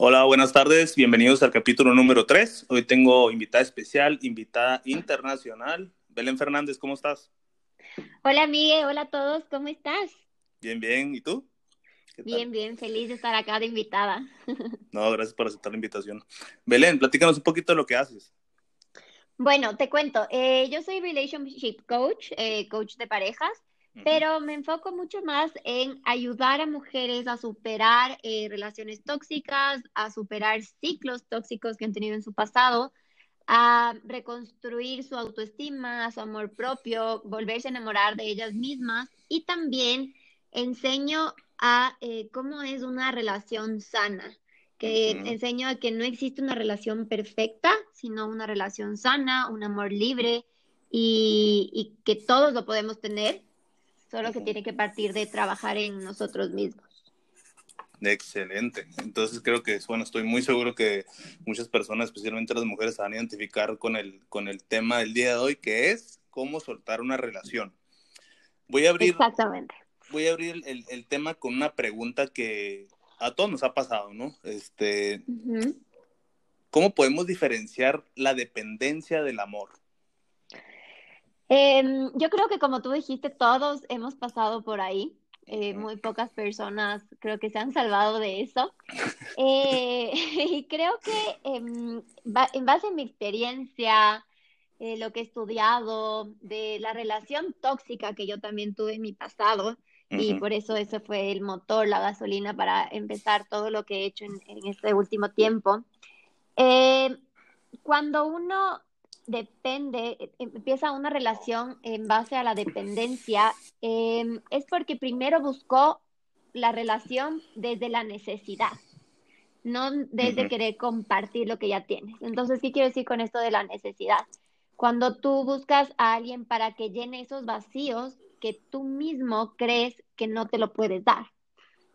Hola, buenas tardes. Bienvenidos al capítulo número 3. Hoy tengo invitada especial, invitada internacional. Belén Fernández, ¿cómo estás? Hola, Miguel. Hola a todos. ¿Cómo estás? Bien, bien. ¿Y tú? Bien, bien. Feliz de estar acá de invitada. No, gracias por aceptar la invitación. Belén, platícanos un poquito de lo que haces. Bueno, te cuento. Eh, yo soy Relationship Coach, eh, coach de parejas pero me enfoco mucho más en ayudar a mujeres a superar eh, relaciones tóxicas, a superar ciclos tóxicos que han tenido en su pasado, a reconstruir su autoestima, su amor propio, volverse a enamorar de ellas mismas. Y también enseño a eh, cómo es una relación sana, que enseño a que no existe una relación perfecta, sino una relación sana, un amor libre y, y que todos lo podemos tener solo que tiene que partir de trabajar en nosotros mismos. Excelente. Entonces creo que, bueno, estoy muy seguro que muchas personas, especialmente las mujeres, se van a identificar con el, con el tema del día de hoy, que es cómo soltar una relación. Voy a abrir, Exactamente. Voy a abrir el, el tema con una pregunta que a todos nos ha pasado, ¿no? Este, ¿Cómo podemos diferenciar la dependencia del amor? Em, yo creo que como tú dijiste, todos hemos pasado por ahí. Eh, muy pocas personas creo que se han salvado de eso. Eh, y creo que em, en base a mi experiencia, eh, lo que he estudiado, de la relación tóxica que yo también tuve en mi pasado, y por eso ese fue el motor, la gasolina para empezar todo lo que he hecho en, en este último tiempo. cuando uno depende, e, empieza una relación en base a la dependencia, em, es porque primero buscó la relación desde la necesidad, no desde querer compartir lo que ya tienes. Entonces, ¿qué quiero decir con esto de la necesidad? Cuando tú buscas a alguien para que llene esos vacíos que tú mismo crees que no te lo puedes dar,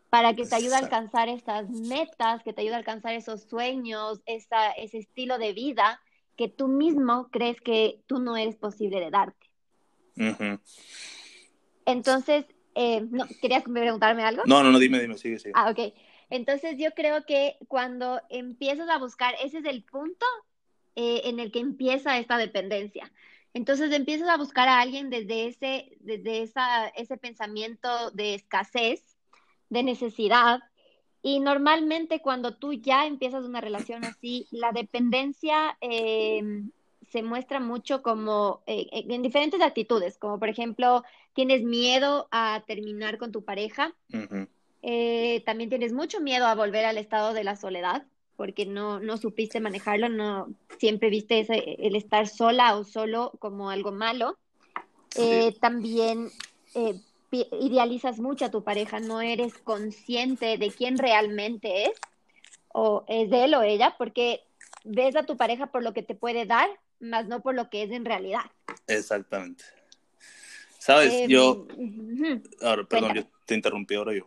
para que te ayude a alcanzar esas metas, que te ayude a alcanzar esos sueños, esa, ese estilo de vida que tú mismo crees que tú no eres posible de darte. Entonces, eh, no, ¿querías preguntarme algo? No, no, no, dime, dime, sigue, sigue. Ah, ok. Entonces yo creo que cuando empiezas a buscar, ese es el punto eh, en el que empieza esta dependencia. Entonces empiezas a buscar a alguien desde ese, desde esa, ese pensamiento de escasez, de necesidad, y normalmente cuando tú ya empiezas una relación así, la dependencia em, se muestra mucho como eh, en diferentes actitudes, como por ejemplo, tienes miedo a terminar con tu pareja, eh, también tienes mucho miedo a volver al estado de la soledad, porque no, no supiste manejarlo, no siempre viste ese, el estar sola o solo como algo malo. Eh, también idealizas mucho a tu pareja, no eres consciente de quién realmente es, o es de él o ella, porque ves a tu pareja por lo que te puede dar, más no por lo que es en realidad. Exactamente. Sabes, em, yo... Ahora, perdón, yo te interrumpí ahora yo.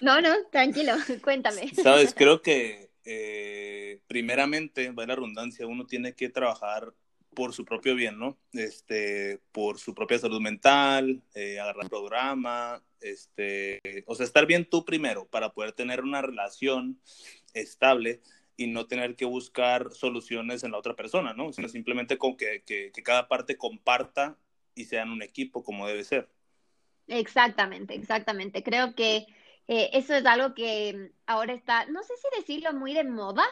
No, no, tranquilo, cuéntame. Sabes, creo que eh, primeramente, va la redundancia, uno tiene que trabajar por su propio bien, ¿no? Este, por su propia salud mental, eh, agarrar programa, este, o sea, estar bien tú primero para poder tener una relación estable y no tener que buscar soluciones en la otra persona, ¿no? Sino simplemente con que, que, cada parte comparta y sean un equipo como debe ser. Exactamente, exactamente. Creo que eh, eso es algo que ahora está, no sé si decirlo muy de moda,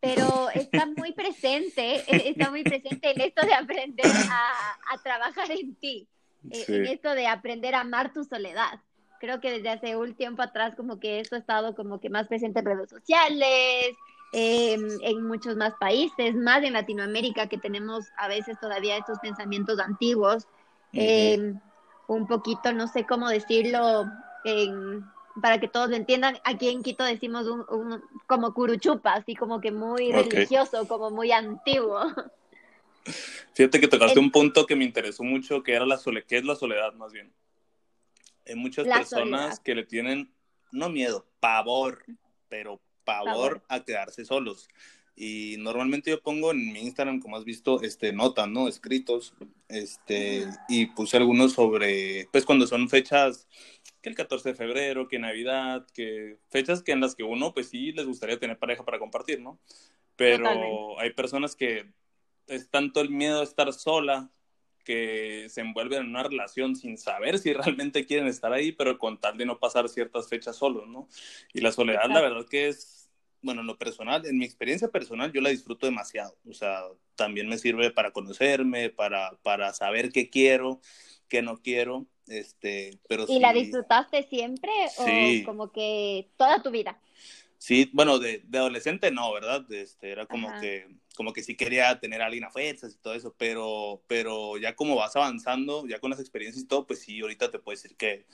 pero está muy presente, eh, está muy presente en esto de aprender a, trabajar en ti, eh, en esto de aprender a amar tu soledad. Creo que desde hace un tiempo atrás como que esto ha estado como que más presente en redes sociales, em, en muchos más países, más en Latinoamérica que tenemos a veces todavía estos pensamientos antiguos, em, un poquito, no sé cómo decirlo, en para que todos lo entiendan, aquí en Quito decimos un, como curuchupa, así como que muy religioso, como muy antiguo. Fíjate que tocaste un punto que me interesó mucho, que era la soledad, que es la soledad más bien. Hay muchas personas que le tienen, no miedo, pavor, pero pavor, a quedarse solos. Y normalmente yo pongo en mi Instagram, como has visto, este, notas, ¿no? Escritos, este, y puse algunos sobre, pues cuando son fechas que el 14 de febrero, que Navidad, que fechas que en las que uno pues sí les gustaría tener pareja para compartir, ¿no? Pero hay personas que es tanto el miedo de estar sola que se envuelven en una relación sin saber si realmente quieren estar ahí, pero con tal de no pasar ciertas fechas solos, ¿no? Y la soledad, la verdad que es, bueno, en lo personal, en mi experiencia personal, yo la disfruto demasiado. O sea, también me sirve para conocerme, para, para saber qué quiero, qué no quiero. Este, pero ¿Y la disfrutaste siempre o como que toda tu vida? Sí, bueno, de, adolescente no, ¿verdad? Este, era como que, como que sí quería tener a alguien a fuerzas y todo eso, pero, pero ya como vas avanzando, ya con las experiencias y todo, pues sí, ahorita te puedo decir que,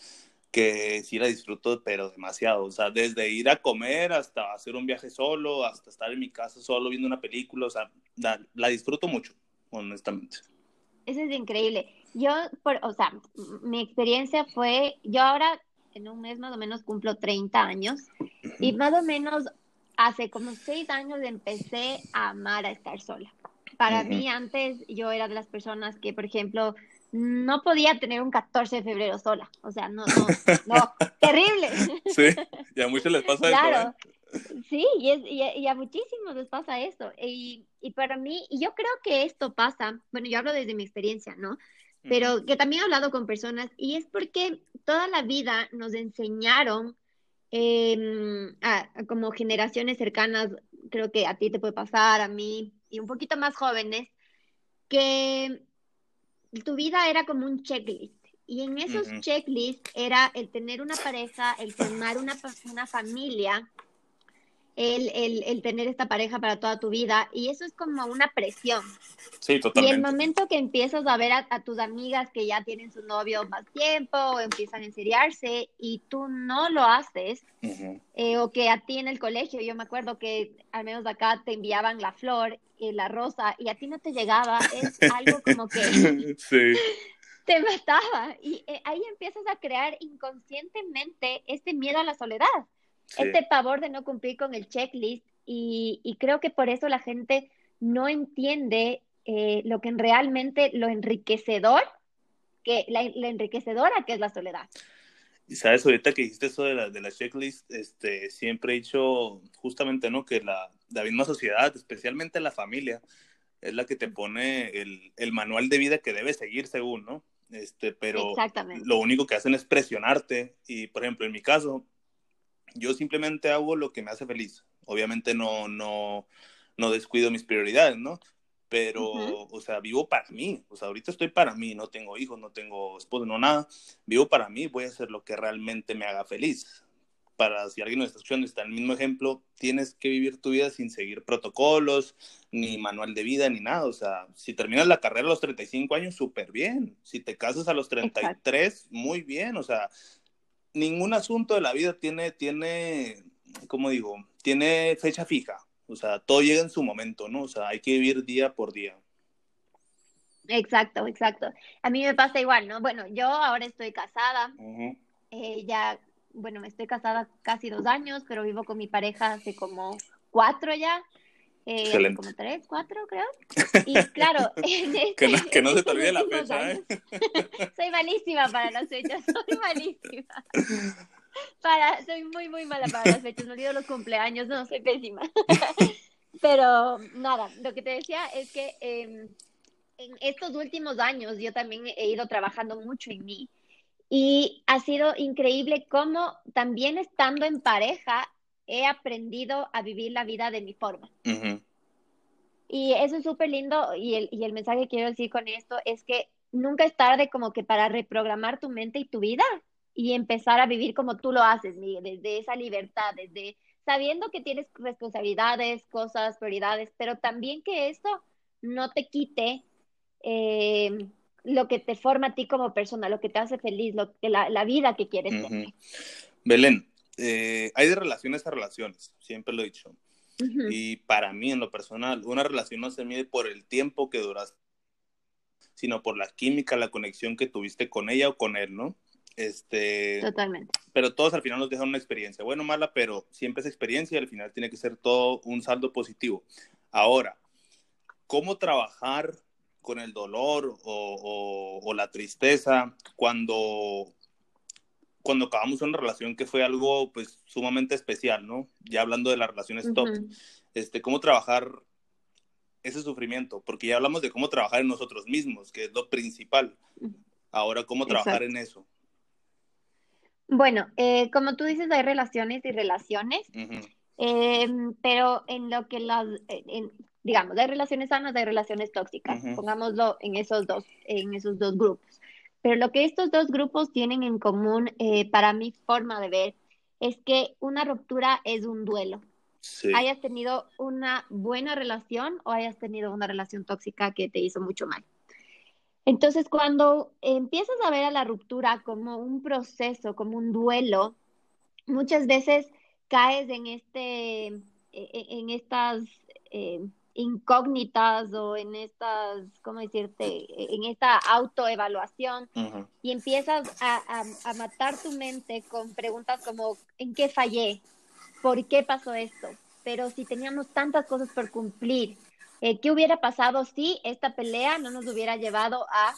que sí la disfruto, pero demasiado. O sea, desde ir a comer hasta hacer un viaje solo, hasta estar en mi casa solo viendo una película, o sea, la, la disfruto mucho, honestamente. Eso es increíble. Yo, por, o sea, mi experiencia fue, yo ahora en un mes más o menos cumplo 30 años y más o menos hace como seis años empecé a amar a estar sola. Para mí antes yo era de las personas que, por ejemplo, no podía tener un 14 de febrero sola. O sea, no, no, no, terrible. Sí, y a muchos les pasa claro. eso. ¿eh? Sí, y, es, y, a muchísimos les pasa eso. Y, y para mí, y yo creo que esto pasa, bueno, yo hablo desde mi experiencia, ¿no? Pero que también he hablado con personas y es porque toda la vida nos enseñaron em, como generaciones cercanas, creo que a ti te puede pasar, a mí y un poquito más jóvenes, que tu vida era como un checklist. Y en esos checklists era el tener una pareja, el formar una, una familia, el, el, el, tener esta pareja para toda tu vida y eso es como una presión. Sí, totalmente. Y el momento que empiezas a ver a, tus amigas que ya tienen su novio más tiempo o empiezan a enseriarse y tú no lo haces, eh, o que a ti en el colegio, yo me acuerdo que al menos acá te enviaban la flor y la rosa y a ti no te llegaba, es algo como que... sí. Te mataba y eh, ahí empiezas a crear inconscientemente este miedo a la soledad este pavor de no cumplir con el checklist y, creo que por eso la gente no entiende eh, lo que realmente lo enriquecedor, que la, enriquecedora que es la soledad. Y sabes, ahorita que dijiste eso de la, de la checklist, este, siempre he dicho justamente, ¿no? Que la, la misma sociedad, especialmente la familia, es la que te pone el, el manual de vida que debes seguir según, ¿no? Este, pero lo único que hacen es presionarte y, por ejemplo, en mi caso, yo simplemente hago lo que me hace feliz. Obviamente no, no, no descuido mis prioridades, ¿no? Pero, o sea, vivo para mí. O sea, ahorita estoy para mí, no tengo hijos, no tengo esposo, no nada. Vivo para mí, voy a hacer lo que realmente me haga feliz. Para si alguien nos está escuchando, está el mismo ejemplo, tienes que vivir tu vida sin seguir protocolos, ni manual de vida, ni nada. O sea, si terminas la carrera a los 35 años, súper bien. Si te casas a los 33, muy bien. O sea, ningún asunto de la vida tiene, tiene, ¿cómo digo? Tiene fecha fija. O sea, todo llega en su momento, ¿no? O sea, hay que vivir día por día. Exacto, exacto. A mí me pasa igual, ¿no? Bueno, yo ahora estoy casada. Eh, ya, bueno, me estoy casada casi dos años, pero vivo con mi pareja hace como cuatro ya. Eh, como tres, cuatro, creo. Y claro, que, no, que, no, se te olvide la fecha, ¿eh? soy malísima para las fechas, soy malísima. Para, soy muy, muy mala para las fechas, me olvido los cumpleaños, no, soy pésima. Pero nada, lo que te decía es que em, en estos últimos años yo también he ido trabajando mucho en mí. Y ha sido increíble cómo también estando en pareja he aprendido a vivir la vida de mi forma. Y eso es súper lindo y el, y el mensaje que quiero decir con esto es que nunca es tarde como que para reprogramar tu mente y tu vida y empezar a vivir como tú lo haces, desde esa libertad, desde sabiendo que tienes responsabilidades, cosas, prioridades, pero también que esto no te quite eh, lo que te forma a ti como persona, lo que te hace feliz, lo que la, vida que quieres tener. Belén, eh, hay de relaciones a relaciones, siempre lo he dicho. Y para mí, en lo personal, una relación no se mide por el tiempo que duraste, sino por la química, la conexión que tuviste con ella o con él, ¿no? Este, Totalmente. Pero todos al final nos dejan una experiencia, bueno o mala, pero siempre es experiencia y al final tiene que ser todo un saldo positivo. Ahora, ¿cómo trabajar con el dolor o, o la tristeza cuando cuando acabamos una relación que fue algo pues sumamente especial, ¿no? Ya hablando de las relaciones top, este, cómo trabajar ese sufrimiento, porque ya hablamos de cómo trabajar en nosotros mismos, que es lo principal. Ahora, ¿cómo trabajar en eso? Bueno, eh, como tú dices, hay relaciones y relaciones, em, pero en lo que las, digamos, hay relaciones sanas, hay relaciones tóxicas, pongámoslo en esos dos, en esos dos grupos. Pero lo que estos dos grupos tienen en común, eh, para mi forma de ver, es que una ruptura es un duelo. Hayas tenido una buena relación o hayas tenido una relación tóxica que te hizo mucho mal. Entonces, cuando empiezas a ver a la ruptura como un proceso, como un duelo, muchas veces caes en este, e, e, en estas eh, incógnitas o en estas, ¿cómo decirte? En esta autoevaluación y empiezas a, matar tu mente con preguntas como, ¿en qué fallé? ¿Por qué pasó esto? Pero si teníamos tantas cosas por cumplir, eh, ¿qué hubiera pasado si esta pelea no nos hubiera llevado a,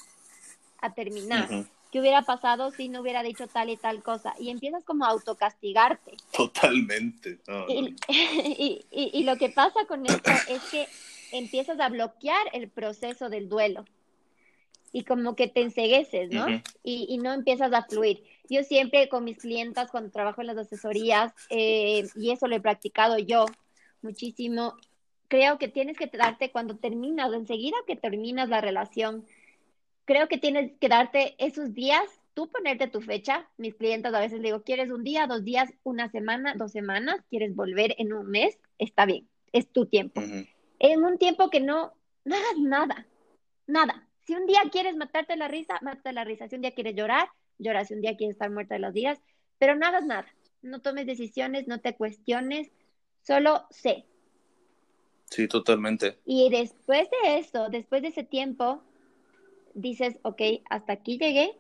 a terminar? ¿Qué hubiera pasado si no hubiera dicho tal y tal cosa? Y empiezas como a autocastigarte. Totalmente. y, y, lo que pasa con esto es que empiezas a bloquear el proceso del duelo. Y como que te ensegueces, ¿no? y, y, no empiezas a fluir. Yo siempre con mis clientas, cuando trabajo en las asesorías, eh, y eso lo he practicado yo muchísimo, creo que tienes que darte cuando terminas, enseguida que terminas la relación, creo que tienes que darte esos días, tú ponerte tu fecha. Mis clientes a veces digo, ¿quieres un día, dos días, una semana, dos semanas? ¿Quieres volver en un mes? Está bien, es tu tiempo. En un tiempo que no, no hagas nada, nada. Si un día quieres matarte la risa, mátate la risa. Si un día quieres llorar, llora. Si un día quieres estar muerta de los días, pero no hagas nada. No tomes decisiones, no te cuestiones, solo sé. Sí, totalmente. Y después de eso, después de ese tiempo, dices, ok, hasta aquí llegué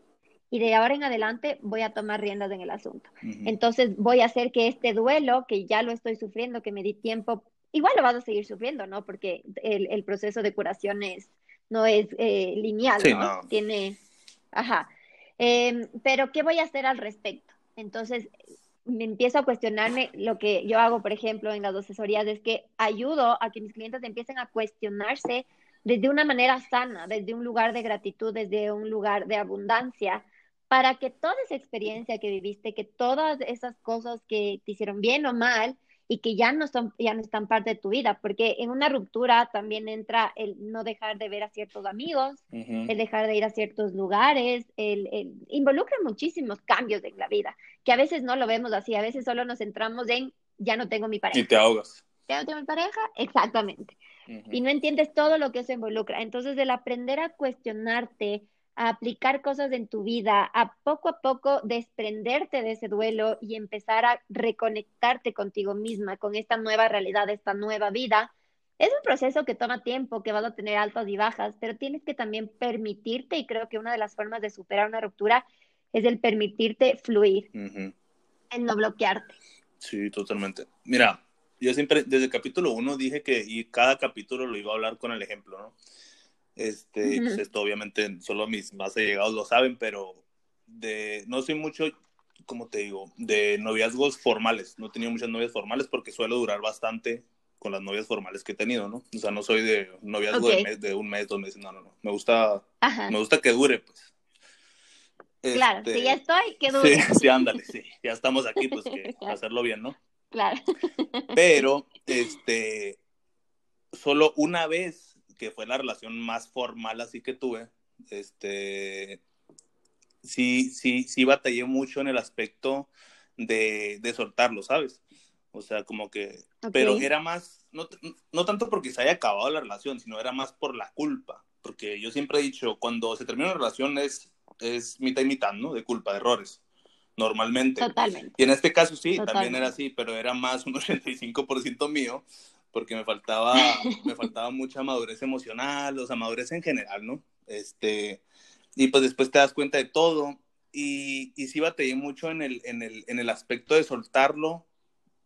y de ahora en adelante voy a tomar riendas en el asunto. Entonces voy a hacer que este duelo, que ya lo estoy sufriendo, que me di tiempo, igual lo vas a seguir sufriendo, ¿no? Porque el, proceso de curación es, no es eh, lineal, ¿no? Tiene, ajá. Em, pero ¿qué voy a hacer al respecto? Entonces, me empiezo a cuestionarme lo que yo hago, por ejemplo, en las asesorías, es que ayudo a que mis clientes empiecen a cuestionarse desde una manera sana, desde un lugar de gratitud, desde un lugar de abundancia, para que toda esa experiencia que viviste, que todas esas cosas que te hicieron bien o mal y que ya no son ya no están parte de tu vida, porque en una ruptura también entra el no dejar de ver a ciertos amigos, el dejar de ir a ciertos lugares, el, el, involucra muchísimos cambios en la vida, que a veces no lo vemos así, a veces solo nos centramos en ya no tengo mi pareja. Y te ahogas. Ya no tengo mi pareja, exactamente y no entiendes todo lo que se involucra. Entonces, el aprender a cuestionarte, a aplicar cosas en tu vida, a poco a poco desprenderte de ese duelo y empezar a reconectarte contigo misma, con esta nueva realidad, esta nueva vida, es un proceso que toma tiempo, que vas a tener altas y bajas, pero tienes que también permitirte, y creo que una de las formas de superar una ruptura es el permitirte fluir, el no bloquearte. Sí, totalmente. Mira, yo siempre, desde el capítulo uno dije que y cada capítulo lo iba a hablar con el ejemplo, ¿no? Este, pues esto obviamente solo mis más allegados lo saben, pero de, no soy mucho, como te digo, de noviazgos formales. No he tenido muchas novias formales porque suelo durar bastante con las novias formales que he tenido, ¿no? O sea, no soy de noviazgo de, de, un mes, dos meses, no, no, no. Me gusta, me gusta que dure, pues. Claro, si ya este, estoy, que dure. Sí, sí, ándale, sí. Ya estamos aquí, pues que hacerlo bien, ¿no? Claro. Pero, este, solo una vez, que fue la relación más formal así que tuve, este, sí, sí, sí batallé mucho en el aspecto de, de soltarlo, ¿sabes? O sea, como que, pero era más, no, no tanto porque se haya acabado la relación, sino era más por la culpa, porque yo siempre he dicho, cuando se termina una relación es, es mitad y mitad, ¿no? De culpa, de errores normalmente. Totalmente. Y en este caso sí, también era así, pero era más un 85% mío, porque me faltaba, me faltaba mucha madurez emocional, o sea, madurez en general, ¿no? Este, y pues después te das cuenta de todo, y, y sí batallé mucho en el, en, el, en el aspecto de soltarlo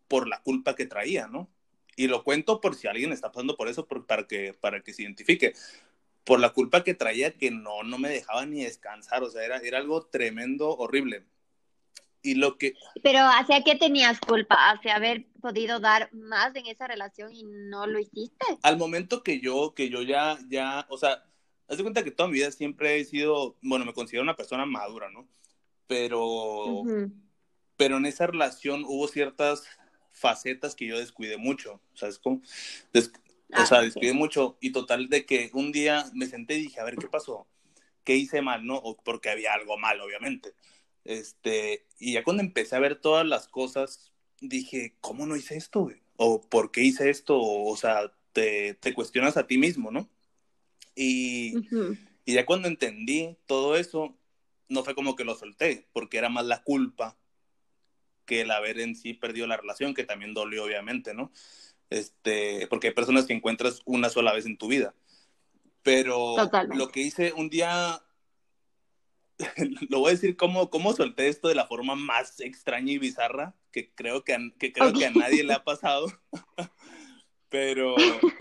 por la culpa que traía, ¿no? Y lo cuento por si alguien está pasando por eso, para, que, para que se identifique. Por la culpa que traía que no, no me dejaba ni descansar, o sea, era, era algo tremendo, horrible Y lo que... Pero ¿hacia qué tenías culpa? ¿Hacia haber podido dar más en esa relación y no lo hiciste? Al momento que yo, que yo ya, ya, o sea, haz de cuenta que toda mi vida siempre he sido, bueno, me considero una persona madura, ¿no? Pero, pero en esa relación hubo ciertas facetas que yo descuidé mucho, ¿sabes cómo? o sea, ah, descuidé mucho y total de que un día me senté y dije, a ver, ¿qué pasó? ¿Qué hice mal, no? O porque había algo mal, obviamente. Este, y ya cuando empecé a ver todas las cosas, dije, ¿cómo no hice esto, güey? O ¿por qué hice esto? O, sea, te, te, cuestionas a ti mismo, ¿no? Y, y ya cuando entendí todo eso, no fue como que lo solté, porque era más la culpa que el haber en sí perdido la relación, que también dolió, obviamente, ¿no? Este, porque hay personas que encuentras una sola vez en tu vida. Pero lo que hice un día, lo voy a decir como, cómo solté esto de la forma más extraña y bizarra que creo que a, que creo que a nadie le ha pasado. Pero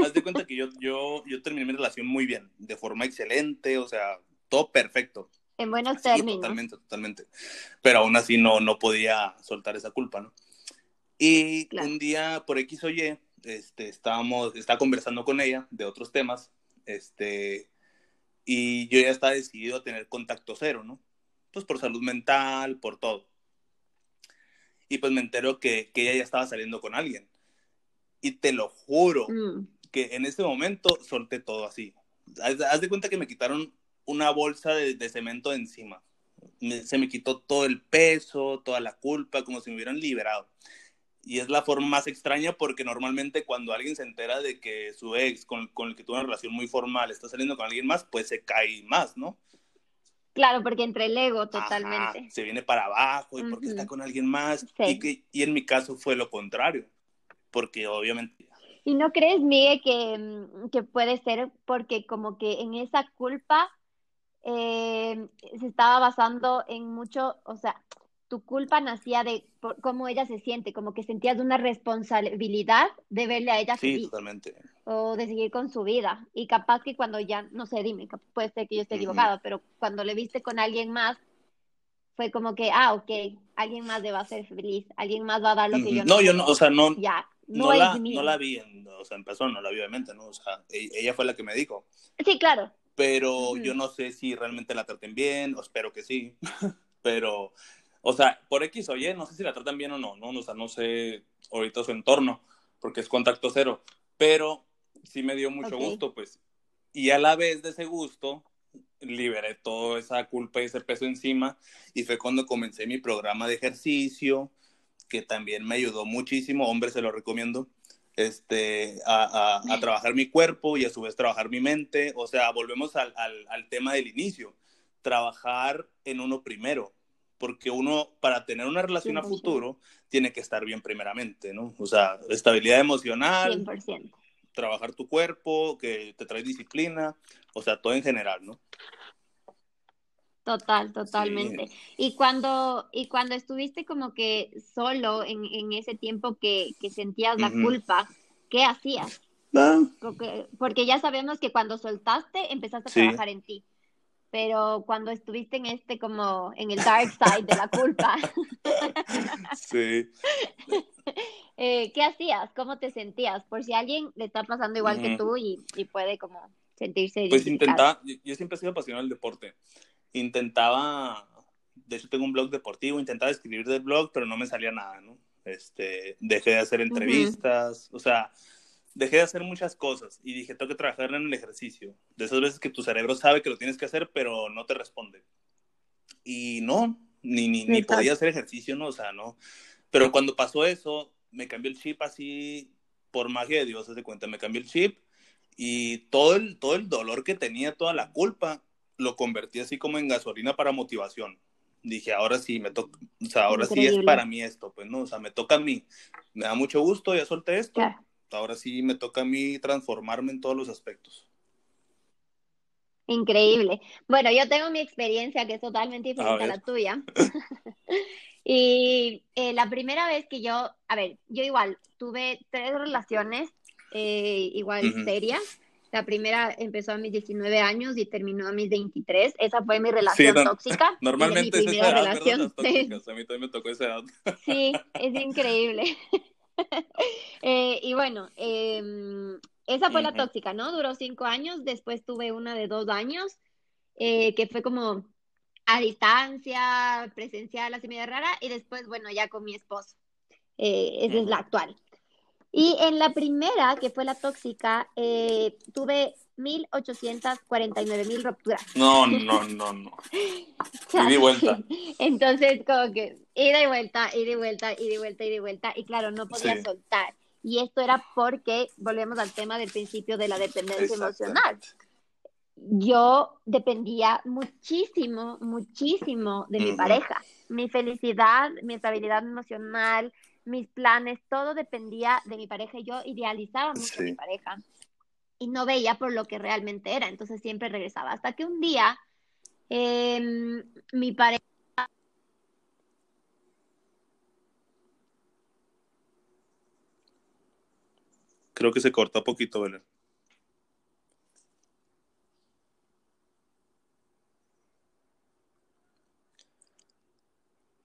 haz de cuenta que yo, yo, yo terminé mi relación muy bien, de forma excelente, o sea, todo perfecto. En buenos términos. Totalmente, totalmente. Pero aún así no, no podía soltar esa culpa, ¿no? Y un día, por X o Y, este, estábamos, estaba conversando con ella de otros temas, este, y yo ya estaba decidido a tener contacto cero, ¿no? Pues por salud mental, por todo. Y pues me entero que, que ella ya estaba saliendo con alguien. Y te lo juro mm. que en ese momento solté todo así. haz, de cuenta que me quitaron una bolsa de, cemento encima. se me quitó todo el peso, toda la culpa, como si me hubieran liberado. Y es la forma más extraña porque normalmente cuando alguien se entera de que su ex, con, el que tuvo una relación muy formal, está saliendo con alguien más, pues se cae más, ¿no? Claro, porque entre el ego totalmente. se viene para abajo y porque está con alguien más. Y, que, y en mi caso fue lo contrario, porque obviamente... ¿Y no crees, Miguel, que, mm, que puede ser porque como que en esa culpa eh, se estaba basando en mucho, o sea, tu culpa nacía de cómo ella se siente, como que sentías una responsabilidad de verle a ella sí, totalmente. o de seguir con su vida. Y capaz que cuando ya, no sé, dime, puede ser que yo esté equivocado, pero cuando le viste con alguien más, fue como que, ah, ok, alguien más le va a ser feliz, alguien más va a dar lo que yo no. No, yo no, o sea, no, ya, no, la, no la vi, en, o sea, en persona, no la vi obviamente, ¿no? O sea, e, ella fue la que me dijo. Sí, claro pero yo no sé si realmente la traten bien, o espero que sí, pero, o sea, por X o Y, no sé si la tratan bien o no, ¿no? O sea, no sé ahorita su entorno, porque es contacto cero, pero sí me dio mucho gusto, pues, y a la vez de ese gusto, liberé toda esa culpa y ese peso encima, y fue cuando comencé mi programa de ejercicio, que también me ayudó muchísimo, hombre, se lo recomiendo, este, a, trabajar mi cuerpo y a su vez trabajar mi mente. O sea, volvemos al, tema del inicio, trabajar en uno primero, porque uno para tener una relación a futuro tiene que estar bien primeramente, ¿no? O sea, estabilidad emocional, 100%. trabajar tu cuerpo, que te trae disciplina, o sea, todo en general, ¿no? Total, totalmente. Y cuando, y cuando estuviste como que solo en, en ese tiempo que, que sentías la culpa, ¿qué hacías? Ah. Porque, porque, ya sabemos que cuando soltaste empezaste a trabajar en ti. Pero cuando estuviste en este como en el dark side de la culpa. sí. Eh, ¿Qué hacías? ¿Cómo te sentías? Por si a alguien le está pasando igual que tú y, y, puede como sentirse. Pues intentaba, yo siempre he sido apasionado del deporte intentaba, de hecho tengo un blog deportivo, intentaba escribir del blog, pero no me salía nada, ¿no? Este, dejé de hacer entrevistas, o sea, dejé de hacer muchas cosas y dije, tengo que trabajar en el ejercicio. De esas veces que tu cerebro sabe que lo tienes que hacer, pero no te responde. Y no, ni, ni, ni podía hacer ejercicio, ¿no? O sea, no. Pero cuando pasó eso, me cambió el chip así, por magia de Dios, se cuenta, me cambió el chip y todo el, todo el dolor que tenía, toda la culpa, lo convertí así como en gasolina para motivación. Dije, ahora sí, me toca, o sea, ahora sí es para mí esto, pues no, o sea, me toca a mí. Me da mucho gusto, ya solté esto. Ahora sí me toca a mí transformarme en todos los aspectos. Increíble. Bueno, yo tengo mi experiencia que es totalmente diferente a, la tuya. y eh, la primera vez que yo, a ver, yo igual tuve tres relaciones eh, igual serias La primera empezó a mis 19 años y terminó a mis 23. Esa fue mi relación tóxica. Normalmente es esa edad, relación. Tóxicas. A mí también me tocó esa edad. Sí, es increíble. eh, y bueno, eh, esa fue la tóxica, ¿no? Duró cinco años. Después tuve una de dos años, eh, que fue como a distancia, presencial, así media rara. Y después, bueno, ya con mi esposo. Eh, esa es la actual. Y en la primera, que fue la tóxica, tuve 1849 mil rupturas. No, no, no, no. ida y vuelta. Entonces, como que ida y vuelta, ida y vuelta, ida y vuelta, ida y vuelta. Y claro, no podía soltar. Y esto era porque, volvemos al tema del principio de la dependencia emocional. Yo dependía muchísimo, muchísimo de mi pareja. Mi felicidad, mi estabilidad emocional, mis planes, todo dependía de mi pareja yo idealizaba mucho a mi pareja y no veía por lo que realmente era, entonces siempre regresaba. Hasta que un día em, mi pareja... Creo que se corta poquito, Belén.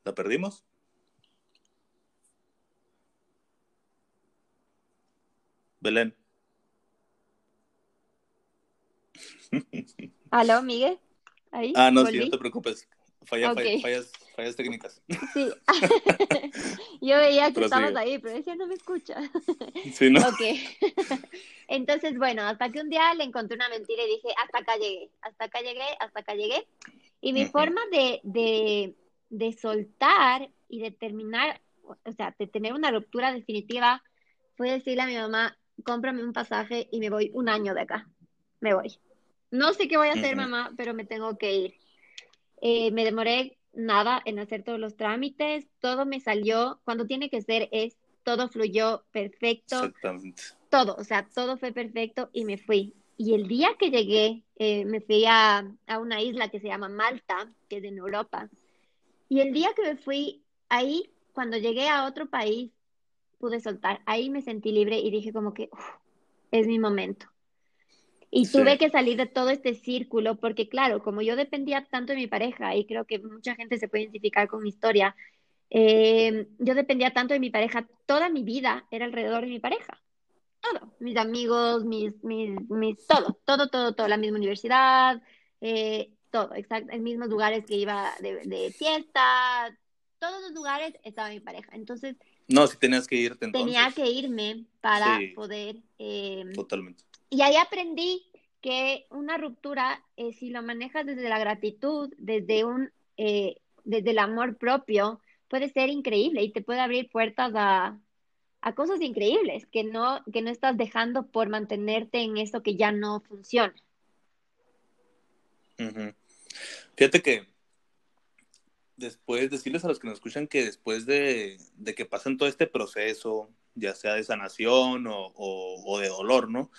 ¿La perdimos? Belén. ¿Aló, Miguel? ¿Ahí? Ah, no, sí, no te preocupes. fallas, fallas, técnicas. Sí. Yo veía que estabas ahí, pero decía, no me escucha. Sí, ¿no? Ok. Entonces, bueno, hasta que un día le encontré una mentira y dije, hasta acá llegué, hasta acá llegué, hasta acá llegué. Y mi forma de, de, de soltar y de terminar, o sea, de tener una ruptura definitiva, fue decirle a mi mamá, cómprame un pasaje y me voy un año de acá. Me voy. No sé qué voy a hacer, mamá, pero me tengo que ir. Eh, me demoré nada en hacer todos los trámites, todo me salió, cuando tiene que ser es, todo fluyó perfecto. Exactamente. Todo, o sea, todo fue perfecto y me fui. Y el día que llegué, eh, me fui a, a una isla que se llama Malta, que es en Europa. Y el día que me fui, ahí, cuando llegué a otro país, pude soltar. Ahí me sentí libre y dije como que es mi momento. Y tuve que salir de todo este círculo porque, claro, como yo dependía tanto de mi pareja y creo que mucha gente se puede identificar con mi historia, eh, yo dependía tanto de mi pareja, toda mi vida era alrededor de mi pareja. Todo, mis amigos, mis, mis, mis todo, todo, todo, todo, la misma universidad, eh, todo, exacto, en mismos lugares que iba de, de fiesta, todos los lugares estaba mi pareja. Entonces, no, si tenías que irte entonces. Tenía que irme para poder... Eh, Totalmente. Y ahí aprendí que una ruptura, eh, si lo manejas desde la gratitud, desde, un, eh, desde el amor propio, puede ser increíble y te puede abrir puertas a, a cosas increíbles que no, que no estás dejando por mantenerte en eso que ya no funciona. Fíjate que después, decirles a los que nos escuchan que después de, que pasen todo este proceso, ya sea de sanación o, de dolor, ¿no?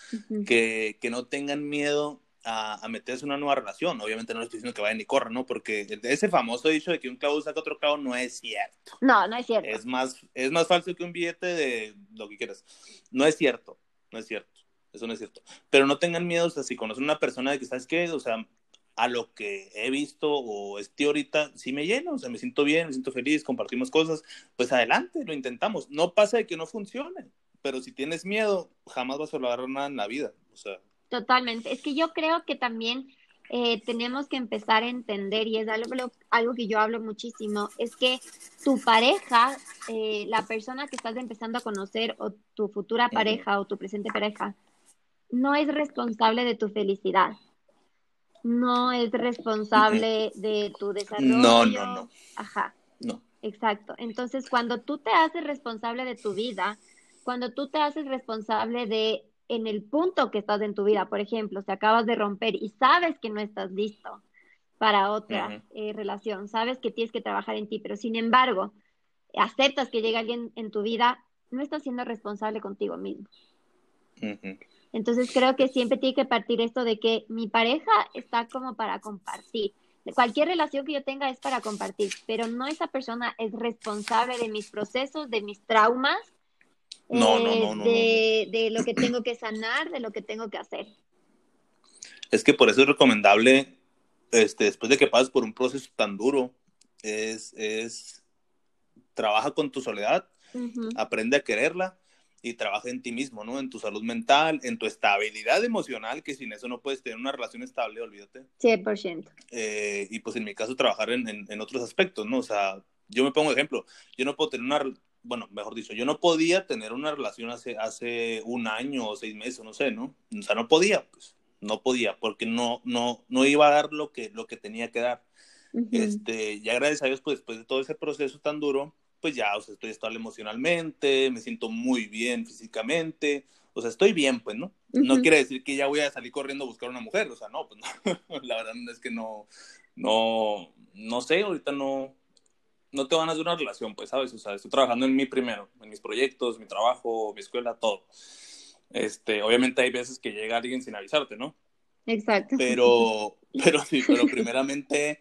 que, no tengan miedo a, meterse en una nueva relación. Obviamente no les estoy diciendo que vayan y corran, ¿no? Porque ese famoso dicho de que un clavo saca otro clavo no es cierto. No, no es cierto. Es más, es más falso que un billete de lo que quieras. No es cierto, no es cierto. Eso no es cierto. Pero no tengan miedo, o sea, si conocen una persona de que, ¿sabes qué? O sea, a lo que he visto o estoy ahorita, sí me lleno, o sea, me siento bien, me siento feliz, compartimos cosas, pues adelante, lo intentamos. No pasa de que no funcione, pero si tienes miedo, jamás vas a lograr nada en la vida. O sea. Totalmente. Es que yo creo que también eh, tenemos que empezar a entender, y es algo, algo que yo hablo muchísimo, es que tu pareja, eh, la persona que estás empezando a conocer, o tu futura pareja, o tu presente pareja, no es responsable de tu felicidad no es responsable de tu desarrollo. No, no, no. Ajá. No. Exacto. Entonces, cuando tú te haces responsable de tu vida, cuando tú te haces responsable de en el punto que estás en tu vida, por ejemplo, si acabas de romper y sabes que no estás listo para otra eh, relación, sabes que tienes que trabajar en ti, pero sin embargo, aceptas que llegue alguien en tu vida, no estás siendo responsable contigo mismo. Entonces creo que siempre tiene que partir esto de que mi pareja está como para compartir. Cualquier relación que yo tenga es para compartir, pero no esa persona es responsable de mis procesos, de mis traumas, no, no, eh, no, de, de, lo que tengo que sanar, de lo que tengo que hacer. Es que por eso es recomendable, este, después de que pases por un proceso tan duro, es, es trabaja con tu soledad, aprende a quererla y trabaja en ti mismo, ¿no? En tu salud mental, en tu estabilidad emocional, que sin eso no puedes tener una relación estable, olvídate. 100%. Eh, y pues en mi caso trabajar en, en, otros aspectos, ¿no? O sea, yo me pongo ejemplo, yo no puedo tener una, bueno, mejor dicho, yo no podía tener una relación hace, hace un año o seis meses, no sé, ¿no? O sea, no podía, pues, no podía, porque no, no, no iba a dar lo que, lo que tenía que dar. este, ya gracias a Dios, pues después de todo ese proceso tan duro, pues ya, o sea, estoy estable emocionalmente, me siento muy bien físicamente, o sea, estoy bien, pues, ¿no? No quiere decir que ya voy a salir corriendo a buscar una mujer, o sea, no, pues no, la verdad es que no, no, no sé, ahorita no, no te van a hacer una relación, pues, ¿sabes? O sea, estoy trabajando en mí primero, en mis proyectos, mi trabajo, mi escuela, todo. Este, obviamente hay veces que llega alguien sin avisarte, ¿no? Exacto. Pero, pero sí, pero primeramente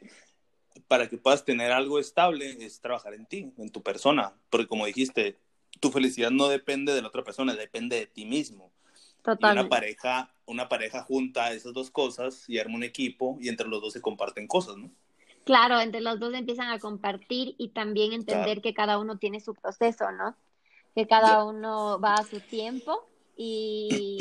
para que puedas tener algo estable es trabajar en ti, en tu persona, porque como dijiste, tu felicidad no depende de la otra persona, depende de ti mismo. Totalmente. Y una pareja, una pareja junta esas dos cosas y arma un equipo y entre los dos se comparten cosas, ¿no? Claro, entre los dos empiezan a compartir y también entender que cada uno tiene su proceso, ¿no? Que cada uno va a su tiempo y,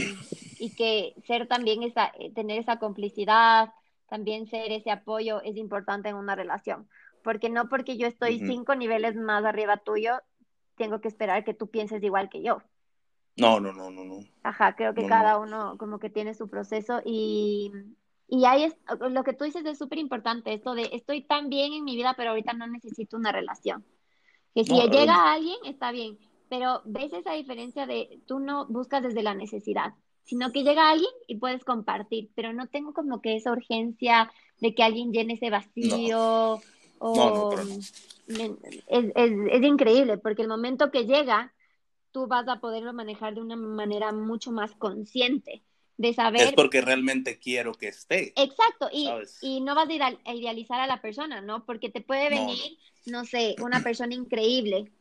y que ser también esa, tener esa complicidad, también ser ese apoyo es importante en una relación, porque no porque yo estoy cinco niveles más arriba tuyo, tengo que esperar que tú pienses igual que yo. No, no, no, no, no. Ajá, creo que cada uno como que tiene su proceso y, y ahí es, lo que tú dices es súper importante, esto de estoy tan bien en mi vida, pero ahorita no necesito una relación. Que si llega alguien, está bien, pero ves esa diferencia de tú no buscas desde la necesidad, sino que llega alguien y puedes compartir, pero no tengo como que esa urgencia de que alguien llene ese vacío. O... es, es, increíble, porque el momento que llega, tú vas a poderlo manejar de una manera mucho más consciente. De saber... Es porque realmente quiero que esté. Exacto, y, y no vas a, idealizar a la persona, ¿no? Porque te puede venir, no, sé, una persona increíble,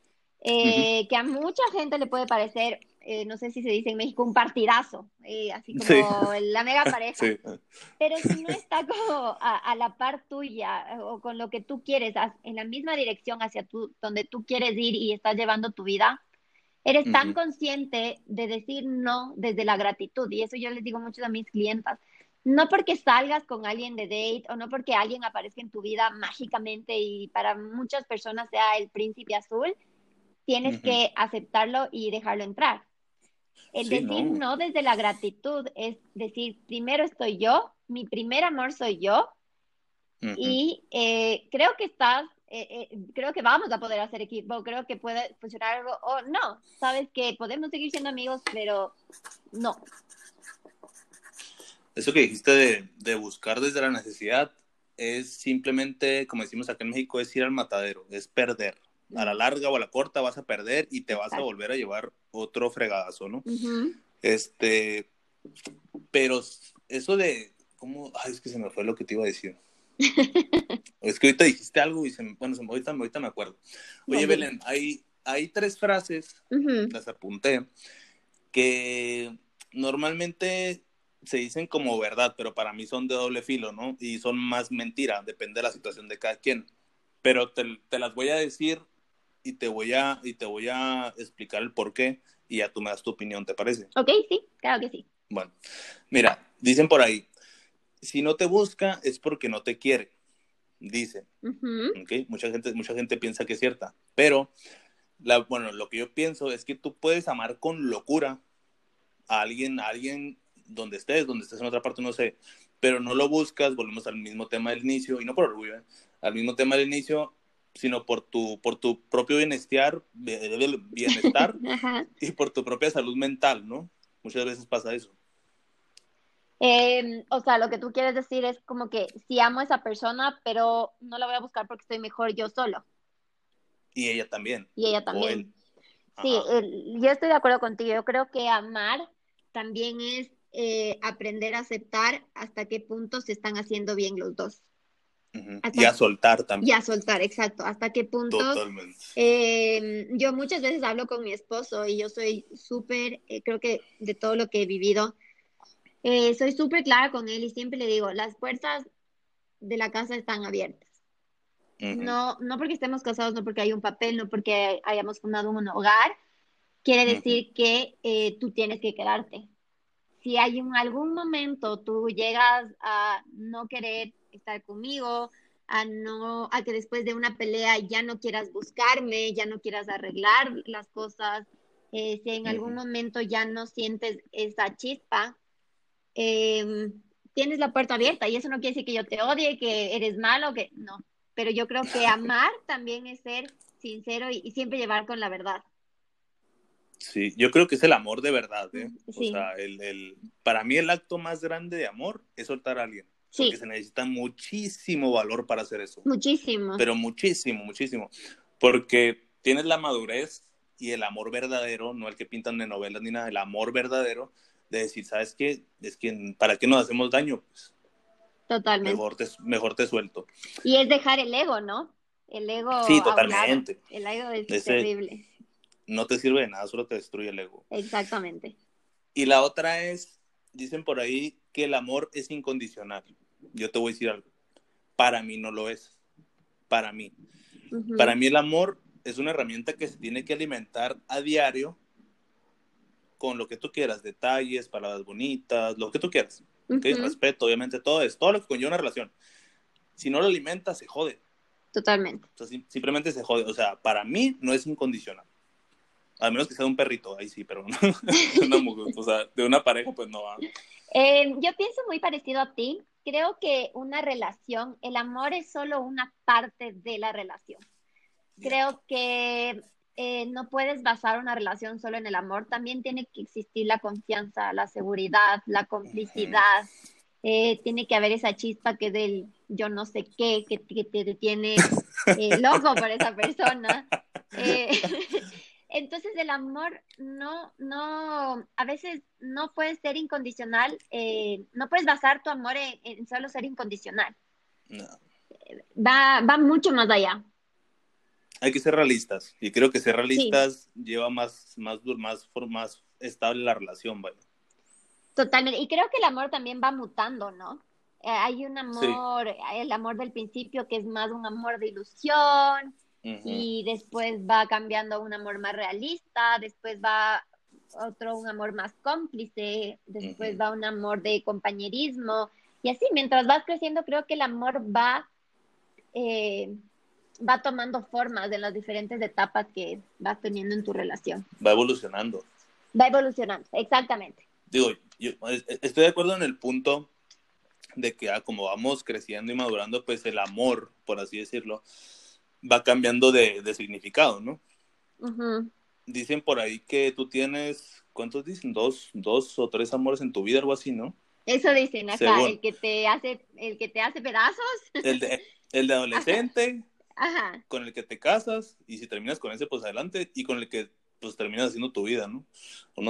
eh, que a mucha gente le puede parecer eh, no sé si se dice en México, un partidazo, eh, así como la mega pareja. Pero si no está como a, la par tuya o con lo que tú quieres, en la misma dirección hacia tú, donde tú quieres ir y estás llevando tu vida, eres tan consciente de decir no desde la gratitud. Y eso yo les digo mucho a mis clientas. No porque salgas con alguien de date o no porque alguien aparezca en tu vida mágicamente y para muchas personas sea el príncipe azul, tienes que aceptarlo y dejarlo entrar. El decir no. desde la gratitud es decir, primero estoy yo, mi primer amor soy yo, y eh, creo que estás, eh, eh, creo que vamos a poder hacer equipo, creo que puede funcionar algo, o no, sabes que podemos seguir siendo amigos, pero no. Eso que dijiste de, de buscar desde la necesidad es simplemente, como decimos acá en México, es ir al matadero, es perder a la larga o a la corta vas a perder y te vas a volver a llevar otro fregadazo, ¿no? Este, pero eso de, ¿cómo? Ay, es que se me fue lo que te iba a decir. es que ahorita dijiste algo y se me, bueno, ahorita, ahorita me acuerdo. Oye, Belén, hay, hay tres frases, las apunté, que normalmente se dicen como verdad, pero para mí son de doble filo, ¿no? Y son más mentira, depende de la situación de cada quien. Pero te, te las voy a decir y te voy a, y te voy a explicar el por qué y ya tú me das tu opinión, ¿te parece? Ok, sí, claro que sí. Bueno, mira, dicen por ahí, si no te busca es porque no te quiere, dice. Mucha gente, mucha gente piensa que es cierta, pero la, bueno, lo que yo pienso es que tú puedes amar con locura a alguien, a alguien donde estés, donde estés en otra parte, no sé, pero no lo buscas, volvemos al mismo tema del inicio, y no por orgullo, ¿eh? al mismo tema del inicio, sino por tu, por tu propio bienestar, bienestar y por tu propia salud mental, ¿no? Muchas veces pasa eso. Em, o sea, lo que tú quieres decir es como que si amo a esa persona, pero no la voy a buscar porque estoy mejor yo solo. Y ella también. Y ella también. Sí, yo estoy de acuerdo contigo. Yo creo que amar también es eh, aprender a aceptar hasta qué punto se están haciendo bien los dos y a soltar también. Y a soltar, exacto. ¿Hasta qué punto? Totalmente. Em, yo muchas veces hablo con mi esposo y yo soy súper, eh, creo que de todo lo que he vivido, Eh, soy súper clara con él y siempre le digo, las puertas de la casa están abiertas. No, no porque estemos casados, no porque hay un papel, no porque hayamos fundado un hogar, quiere decir que eh, tú tienes que quedarte. Si hay en algún momento tú llegas a no querer estar conmigo, a no, a que después de una pelea ya no quieras buscarme, ya no quieras arreglar las cosas, eh, si en algún momento ya no sientes esa chispa, em, tienes la puerta abierta y eso no quiere decir que yo te odie, que eres malo, que no, pero yo creo que amar también es ser sincero y, siempre llevar con la verdad. Sí, yo creo que es el amor de verdad, ¿eh? O sea, el, para mí el acto más grande de amor es soltar a alguien. Sí. Porque se necesita muchísimo valor para hacer eso. Muchísimo. Pero muchísimo, muchísimo. Porque tienes la madurez y el amor verdadero, no el que pintan de novelas ni nada, el amor verdadero de decir, ¿sabes qué? Es que, ¿para qué nos hacemos daño? Pues, Totalmente. Mejor te, mejor te suelto. Y es dejar el ego, ¿no? El ego. Sí, totalmente. El ego es terrible. No te sirve de nada, solo te destruye el ego. Exactamente. Y la otra es, dicen por ahí que el amor es incondicional. Yo te voy a decir algo. Para mí no lo es. Para mí. Para mí el amor es una herramienta que se tiene que alimentar a diario con lo que tú quieras, detalles, palabras bonitas, lo que tú quieras. Respeto, obviamente, todo es, todo lo que conlleva una relación. Si no lo alimenta, se jode. Totalmente. simplemente se jode. O sea, para mí no es incondicional. A menos que sea un perrito, ahí sí, pero no. o sea, de una pareja, pues no va. Eh, yo pienso muy parecido a ti. Creo que una relación, el amor es solo una parte de la relación. Creo que eh, no puedes basar una relación solo en el amor, también tiene que existir la confianza, la seguridad, la complicidad. Eh, tiene que haber esa chispa que del yo no sé qué, que, te detiene eh, loco por esa persona. entonces el amor no, no, a veces no puede ser incondicional, no puedes basar tu amor en, solo ser incondicional. Va, va mucho más allá hay que ser realistas. Y creo que ser realistas lleva más, más, más, más estable la relación, ¿vale? Totalmente. Y creo que el amor también va mutando, ¿no? Eh, hay un amor, el amor del principio que es más un amor de ilusión, y después va cambiando a un amor más realista, después va otro un amor más cómplice, después va un amor de compañerismo, y así, mientras vas creciendo, creo que el amor va eh, va tomando formas de las diferentes etapas que vas teniendo en tu relación. Va evolucionando. Va evolucionando, exactamente. Digo, yo estoy de acuerdo en el punto de que ah, como vamos creciendo y madurando, pues el amor, por así decirlo, va cambiando de, significado, ¿no? Dicen por ahí que tú tienes, ¿cuántos dicen? Dos, dos o tres amores en tu vida, algo así, ¿no? Eso dicen acá, el que te hace, el que te hace pedazos. El de, el de adolescente, con el que te casas y si terminas con ese, pues adelante, y con el que pues terminas haciendo tu vida, ¿no?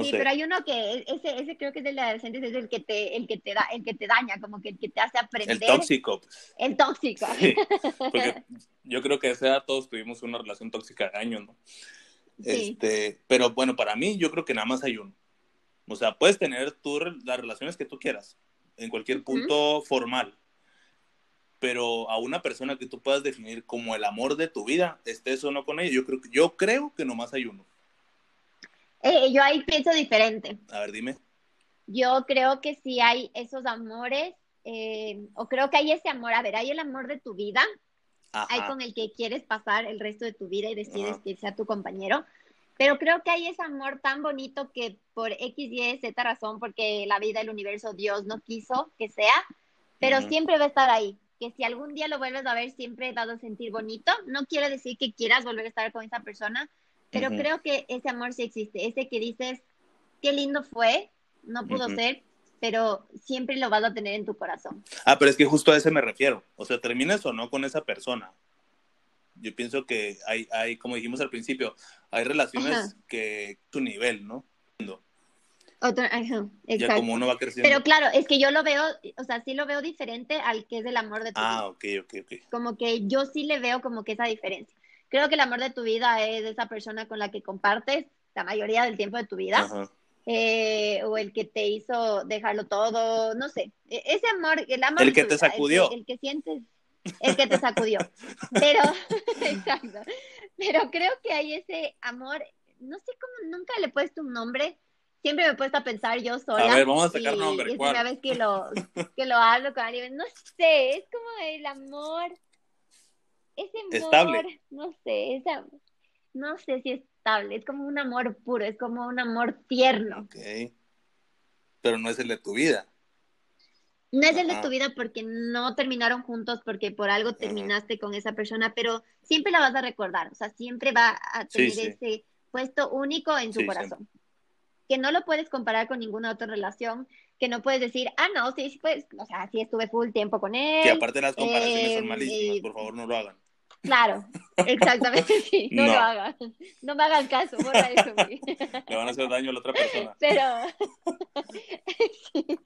sí, pero hay uno que, ese, ese creo que es de la adolescente, es el que te, el que te da, el que te daña, como que el que te hace aprender. El tóxico. Pues. El tóxico. porque yo creo que a esa edad todos tuvimos una relación tóxica de años, ¿no? Este, pero bueno, para mí yo creo que nada más hay uno. O sea, puedes tener tú las relaciones que tú quieras, en cualquier punto formal, pero a una persona que tú puedas definir como el amor de tu vida, estés o no con ella, yo creo, yo creo que nomás hay uno. Eh, yo ahí pienso diferente. A ver, dime. Yo creo que sí hay esos amores, eh, o creo que hay ese amor, a ver, hay el amor de tu vida, hay con el que quieres pasar el resto de tu vida y decides que sea tu compañero, pero creo que hay ese amor tan bonito que por X, Y, Z razón, porque la vida, el universo, Dios no quiso que sea, pero siempre va a estar ahí que si algún día lo vuelves a ver siempre dado a sentir bonito. No quiere decir que quieras volver a estar con esa persona, pero creo que ese amor sí existe. Ese que dices, qué lindo fue, no pudo ser, pero siempre lo vas a tener en tu corazón. Ah, pero es que justo a ese me refiero. O sea, termines o no con esa persona. Yo pienso que hay, hay como dijimos al principio, hay relaciones que tu nivel, ¿no? Otro, Ya como uno va creciendo. Pero claro, es que yo lo veo, o sea, sí lo veo diferente al que es el amor de tu ah, vida. Ah, ok, ok, ok. Como que yo sí le veo como que esa diferencia. Creo que el amor de tu vida es esa persona con la que compartes la mayoría del tiempo de tu vida. eh, o el que te hizo dejarlo todo, no sé, e, ese amor, el amor. El que te sacudió. El que, sientes, el que te sacudió. Pero, exacto. Pero creo que hay ese amor, no sé cómo, nunca le he puesto un nombre. Siempre me he puesto a pensar yo sola. A ver, vamos a sacar nombre. Es una vez que lo, que lo hablo con alguien. No sé, es como el amor. Ese amor. Estable. No sé, esa, no sé si es es como un amor puro, es como un amor tierno. Ok. Pero no es el de tu vida. No es el de tu vida porque no terminaron juntos, porque por algo terminaste con esa persona, pero siempre la vas a recordar, o sea, siempre va a tener ese puesto único en su corazón. Que no lo puedes comparar con ninguna otra relación, que no puedes decir, ah, no, sí, sí, pues, o sea, sí estuve full tiempo con él. Que aparte las comparaciones son eh, malísimas, por favor, no lo hagan. Claro, exactamente, sí, no, lo hagan, no me hagan caso, borra eso. Le van a hacer daño a la otra persona. Pero,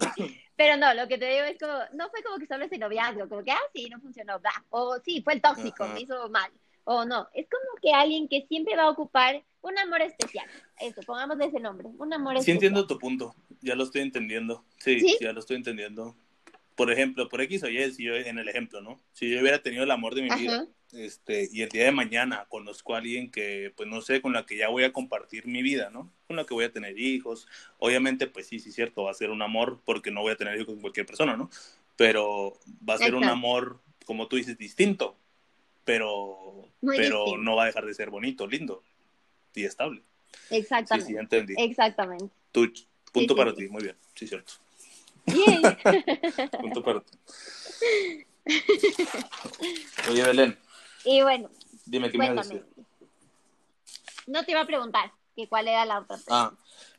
pero no, lo que te digo es como, no fue como que solo ese noviazgo, como que, ah, sí, no funcionó, bla, o sí, fue el tóxico, me hizo mal, o no, es como que alguien que siempre va a ocupar un amor especial, eso, pongámosle ese nombre, un amor especial. Sí entiendo tu punto, ya lo estoy entendiendo, sí, ya lo estoy entendiendo. Por ejemplo, por X o Y, si yo, en el ejemplo, ¿no? Si yo hubiera tenido el amor de mi vida, este, y el día de mañana conozco a alguien que, pues no sé, con la que ya voy a compartir mi vida, ¿no? Con la que voy a tener hijos. Obviamente, pues sí, sí, cierto, va a ser un amor porque no voy a tener hijos con cualquier persona, ¿no? Pero va a ser un amor, como tú dices, distinto, pero, pero no va a dejar de ser bonito, lindo y estable. Exactamente. Sí, sí, entendí. Exactamente. punto para ti, muy bien, sí, cierto. Punto para ti. Oye, Belén. Y bueno. Dime qué me vas a decir. No te iba a preguntar que cuál era la otra. Ah,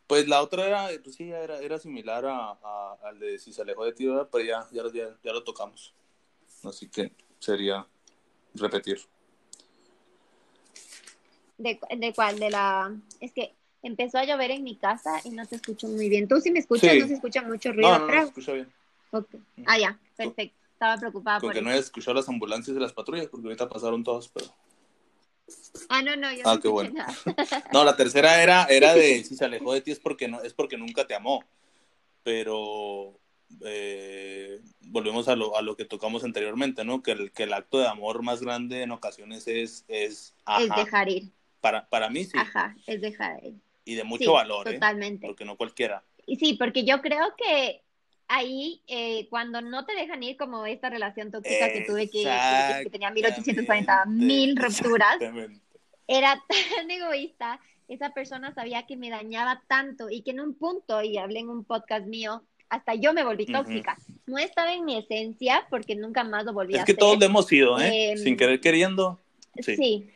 pues la otra era, pues sí, era, era similar a, al de si se alejó de ti, pero ya, ya, ya, lo tocamos. Así que sería repetir. ¿De, ¿De cuál? De la... Es que empezó a llover en mi casa y no te escucho muy bien. ¿Tú sí me escuchas? No se escucha mucho ruido. No, no, no, se escucha bien. Okay. Ah, ya, perfecto. Estaba preocupada porque no hayas escuchado las ambulancias de las patrullas, porque ahorita pasaron todos, pero... Ah, no, no, yo ah, qué bueno. no, la tercera era, era de si se alejó de ti es porque, no, es porque nunca te amó. Pero eh, volvemos a lo, a lo que tocamos anteriormente, ¿no? Que el, que el acto de amor más grande en ocasiones es... Es, es dejar ir. Para, para mí sí. Ajá, es dejar ir. Y de mucho valor, ¿eh? totalmente. Porque no cualquiera. Y sí, porque yo creo que ahí, eh, cuando no te dejan ir, como esta relación tóxica que tuve que, que, tenía 1840 mil rupturas, era tan egoísta. Esa persona sabía que me dañaba tanto y que en un punto, y hablé en un podcast mío, hasta yo me volví tóxica. No estaba en mi esencia porque nunca más lo volví a hacer. Es que todos lo hemos sido, ¿eh? Em, Sin querer queriendo. Sí.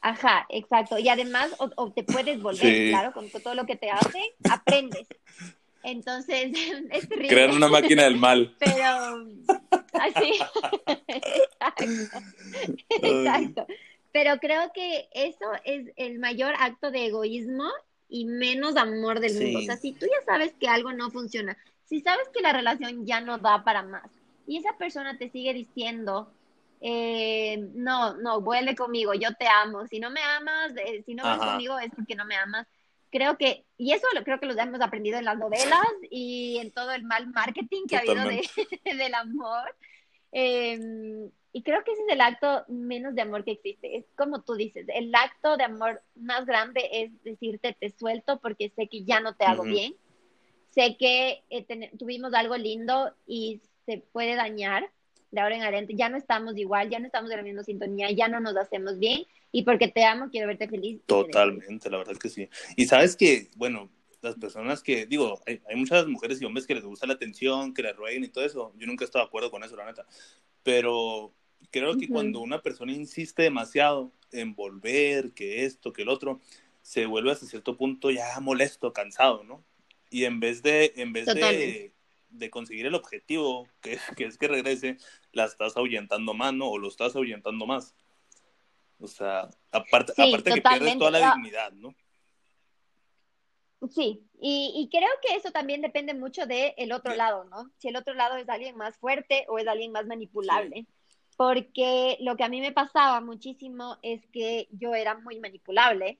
Ajá, exacto. Y además, o, te puedes volver, claro, con todo lo que te hace, aprendes. Entonces, es terrible. Crear una máquina del mal. Pero, así. Exacto. Pero creo que eso es el mayor acto de egoísmo y menos amor del mundo. O sea, si tú ya sabes que algo no funciona, si sabes que la relación ya no da para más y esa persona te sigue diciendo, eh, no, no, vuelve conmigo, yo te amo, si no me amas, eh, si no vas conmigo es porque no me amas, creo que, y eso lo creo que lo hemos aprendido en las novelas y en todo el mal marketing que ha habido de, del amor. Em, y creo que ese es el acto menos de amor que existe. Es como tú dices, el acto de amor más grande es decirte te suelto porque sé que ya no te hago bien. Sé que eh, tuvimos algo lindo y se puede dañar de ahora en adelante. Ya no estamos igual, ya no estamos en la misma sintonía, ya no nos hacemos bien y porque te amo, quiero verte feliz. Totalmente, la verdad es que sí. Y sabes que, bueno, las personas que, digo, hay, muchas mujeres y hombres que les gusta la atención, que les rueguen y todo eso. Yo nunca he estado de acuerdo con eso, la neta. Pero creo que cuando una persona insiste demasiado en volver, que esto, que el otro, se vuelve hasta cierto punto ya molesto, cansado, ¿no? Y en vez de, en vez de, de, conseguir el objetivo, que, que, es que regrese, la estás ahuyentando más, ¿no? O lo estás ahuyentando más. O sea, aparte, aparte que pierdes toda la dignidad, ¿no? Sí, y, y, creo que eso también depende mucho del el otro lado, ¿no? Si el otro lado es alguien más fuerte o es alguien más manipulable. Porque lo que a mí me pasaba muchísimo es que yo era muy manipulable.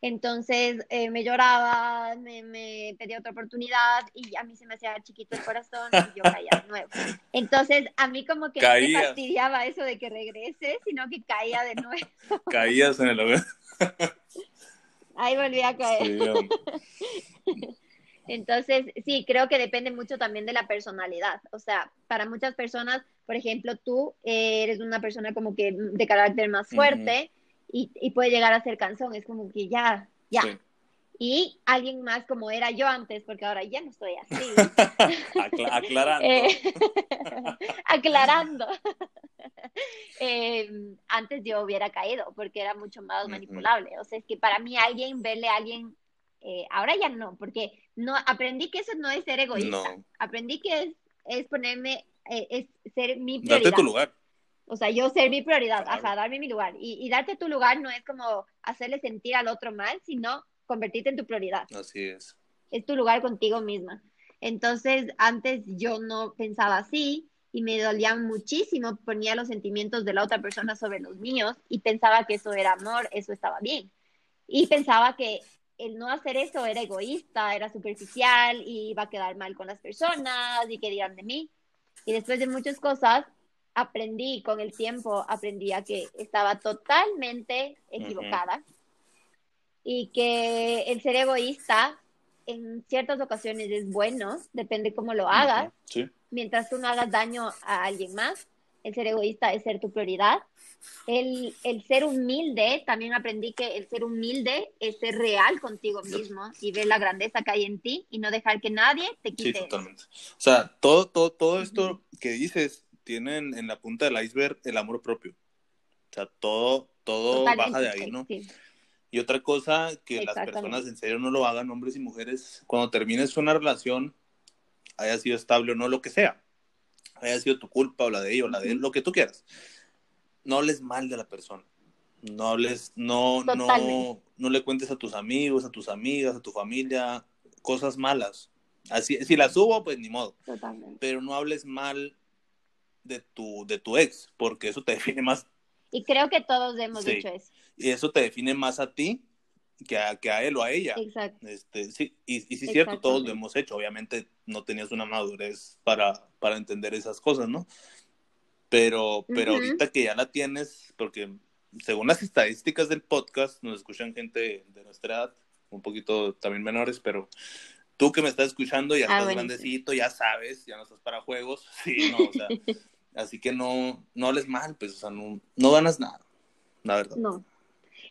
Entonces eh, me lloraba, me, me pedía otra oportunidad y a mí se me hacía chiquito el corazón y yo caía de nuevo. Entonces, a mí como que no me fastidiaba eso de que regrese, sino que caía de nuevo. Caías en el hogar. Ahí volví a caer. Entonces, sí, creo que depende mucho también de la personalidad. O sea, para muchas personas, por ejemplo, tú eres una persona como que de carácter más fuerte y, y, puede llegar a ser cansón. Es como que ya, ya. Y alguien más como era yo antes, porque ahora ya no estoy así. aclarando. Eh, aclarando. Eh, antes yo hubiera caído porque era mucho más manipulable. O sea, es que para mí alguien, verle a alguien, eh, ahora ya no, porque no aprendí que eso no es ser egoísta. Aprendí que es, es ponerme, es ser mi prioridad. Darte tu lugar. O sea, yo ser mi prioridad, ajá, darme mi lugar. Y, y darte tu lugar no es como hacerle sentir al otro mal, sino convertirte en tu prioridad. Así es. Es tu lugar contigo misma. Entonces, antes yo no pensaba así y me dolía muchísimo, ponía los sentimientos de la otra persona sobre los míos y pensaba que eso era amor, eso estaba bien. Y pensaba que el no hacer eso era egoísta, era superficial y iba a quedar mal con las personas y que de mí. Y después de muchas cosas, aprendí con el tiempo, aprendí a que estaba totalmente equivocada y que el ser egoísta en ciertas ocasiones es bueno, depende cómo lo hagas. Mientras tú no hagas daño a alguien más, el ser egoísta es ser tu prioridad. El, el, ser humilde, también aprendí que el ser humilde es ser real contigo mismo y ver la grandeza que hay en ti y no dejar que nadie te quite. Sí, totalmente. O sea, todo, todo, todo esto que dices tiene en, la punta del iceberg el amor propio. O sea, todo, todo baja de ahí, ¿no? Sí. Y otra cosa, que las personas en serio no lo hagan, hombres y mujeres, cuando termines una relación, haya sido estable o no, lo que sea, haya sido tu culpa o la de ella o la de él, lo que tú quieras, no hables mal de la persona. No hables, no, no, no le cuentes a tus amigos, a tus amigas, a tu familia, cosas malas. Así, si las hubo, pues ni modo. Totalmente. Pero no hables mal de tu, de tu ex, porque eso te define más. Y creo que todos hemos dicho eso. Y eso te define más a ti que a, que a él o a ella. Exacto. Este, sí, y, y sí es cierto, todos lo hemos hecho. Obviamente no tenías una madurez para, para entender esas cosas, ¿no? Pero, pero ahorita que ya la tienes, porque según las estadísticas del podcast, nos escuchan gente de nuestra edad, un poquito también menores, pero tú que me estás escuchando ya ah, estás grandecito, ya sabes, ya no estás para juegos, sí, no, o sea, así que no, no hables mal, pues, o sea, no, no ganas nada, la verdad. No.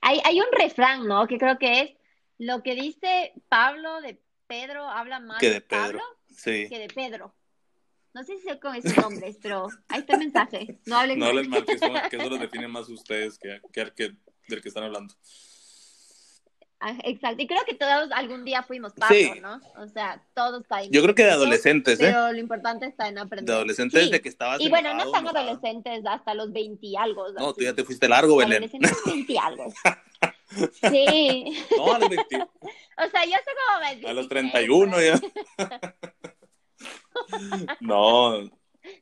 Hay, hay un refrán, ¿no? Que creo que es lo que dice Pablo de Pedro habla más que de, Pedro. Pablo sí. que de Pedro. No sé si sé con esos nombres, pero ahí está el mensaje. No hablen no mal. mal, que eso, que eso los define más ustedes que, que, que, del que están hablando. Ah, exacto, y creo que todos algún día fuimos Pablo, ¿no? O sea, todos caímos. Yo creo que de adolescentes, ¿eh? Pero lo importante está en aprender. De adolescentes, desde que estabas. Y bueno, no están adolescentes hasta los 20 y algo. No, tú ya te fuiste largo, Belén. Adolescentes 20 y algo. Sí. No, a los 20. O sea, yo sé como 20. A los 31 ya. No.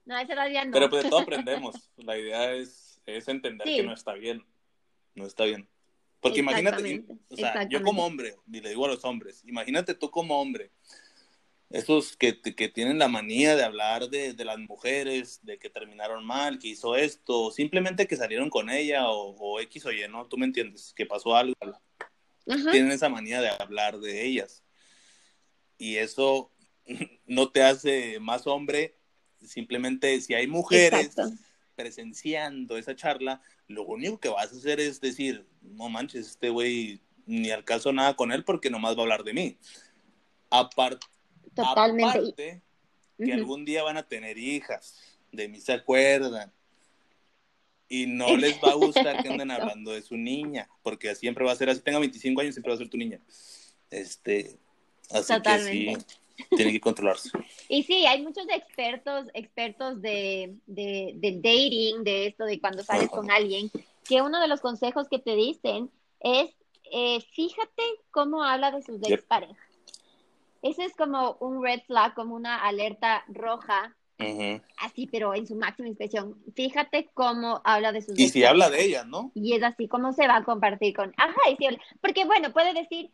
No, todavía no. Pero pues de todo aprendemos. La idea es, es entender que no está bien. No está bien. Porque imagínate, o sea, yo como hombre, y le digo a los hombres, imagínate tú como hombre, esos que, que tienen la manía de hablar de, de, las mujeres, de que terminaron mal, que hizo esto, simplemente que salieron con ella o, o X o Y, ¿no? Tú me entiendes, que pasó algo. Tienen esa manía de hablar de ellas. Y eso no te hace más hombre, simplemente si hay mujeres presenciando esa charla, lo único que vas a hacer es decir, no manches, este güey ni al caso nada con él porque nomás va a hablar de mí. Aparte, Totalmente. que algún día van a tener hijas, de mí se acuerdan. Y no les va a gustar que anden hablando de su niña, porque siempre va a ser así, tenga 25 años, siempre va a ser tu niña. Este, así que sí, tiene que controlarse. Y sí, hay muchos expertos, expertos de, de, dating, de esto, de cuando sales con alguien, que uno de los consejos que te dicen es, eh, fíjate cómo habla de sus ex parejas. Ese es como un red flag, como una alerta roja, así, pero en su máxima expresión. Fíjate cómo habla de sus Y si habla de ella, ¿no? Y es así como se va a compartir con, ajá, y si porque bueno, puede decir,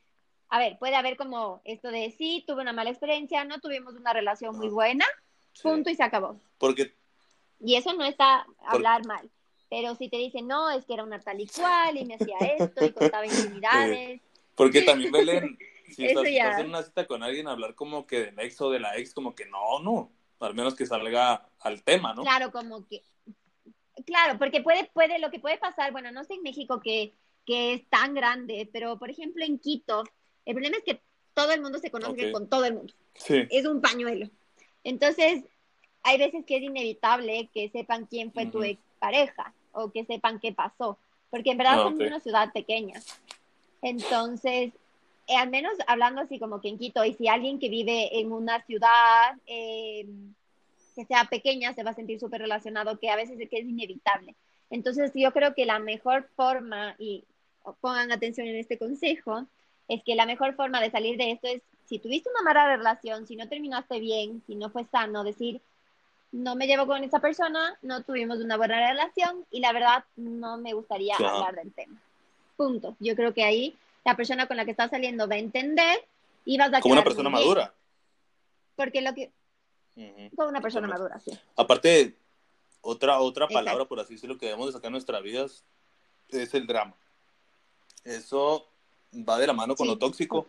a ver, puede haber como esto de sí, tuve una mala experiencia, no tuvimos una relación muy buena, punto y se acabó. Porque... Y eso no está hablar mal. Pero si te dicen, no, es que era una tal y cual y me hacía esto y contaba intimidades. Porque también Belén, si estás, en una cita con alguien, hablar como que del ex o de la ex, como que no, no, al menos que salga al tema, ¿no? Claro, como que, claro, porque puede, puede, lo que puede pasar, bueno, no sé en México que, que es tan grande, pero por ejemplo en Quito, el problema es que todo el mundo se conoce con todo el mundo. Sí. Es un pañuelo. Entonces, hay veces que es inevitable que sepan quién fue tu ex pareja o que sepan qué pasó, porque en verdad ah, somos una ciudad pequeña. Entonces, eh, al menos hablando así como que en Quito, y si alguien que vive en una ciudad eh, que sea pequeña se va a sentir súper relacionado, que a veces es que es inevitable. Entonces, yo creo que la mejor forma, y pongan atención en este consejo, es que la mejor forma de salir de esto es, si tuviste una mala relación, si no terminaste bien, si no fue sano, decir, no me llevo con esa persona, no tuvimos una buena relación y la verdad no me gustaría hablar del tema. Punto. Yo creo que ahí la persona con la que estás saliendo va a entender y vas a Como una persona madura. Porque lo que... Como una persona madura, sí. Aparte, otra, otra palabra, por así decirlo, que debemos de sacar en nuestras vidas es el drama. Eso va de la mano con lo tóxico,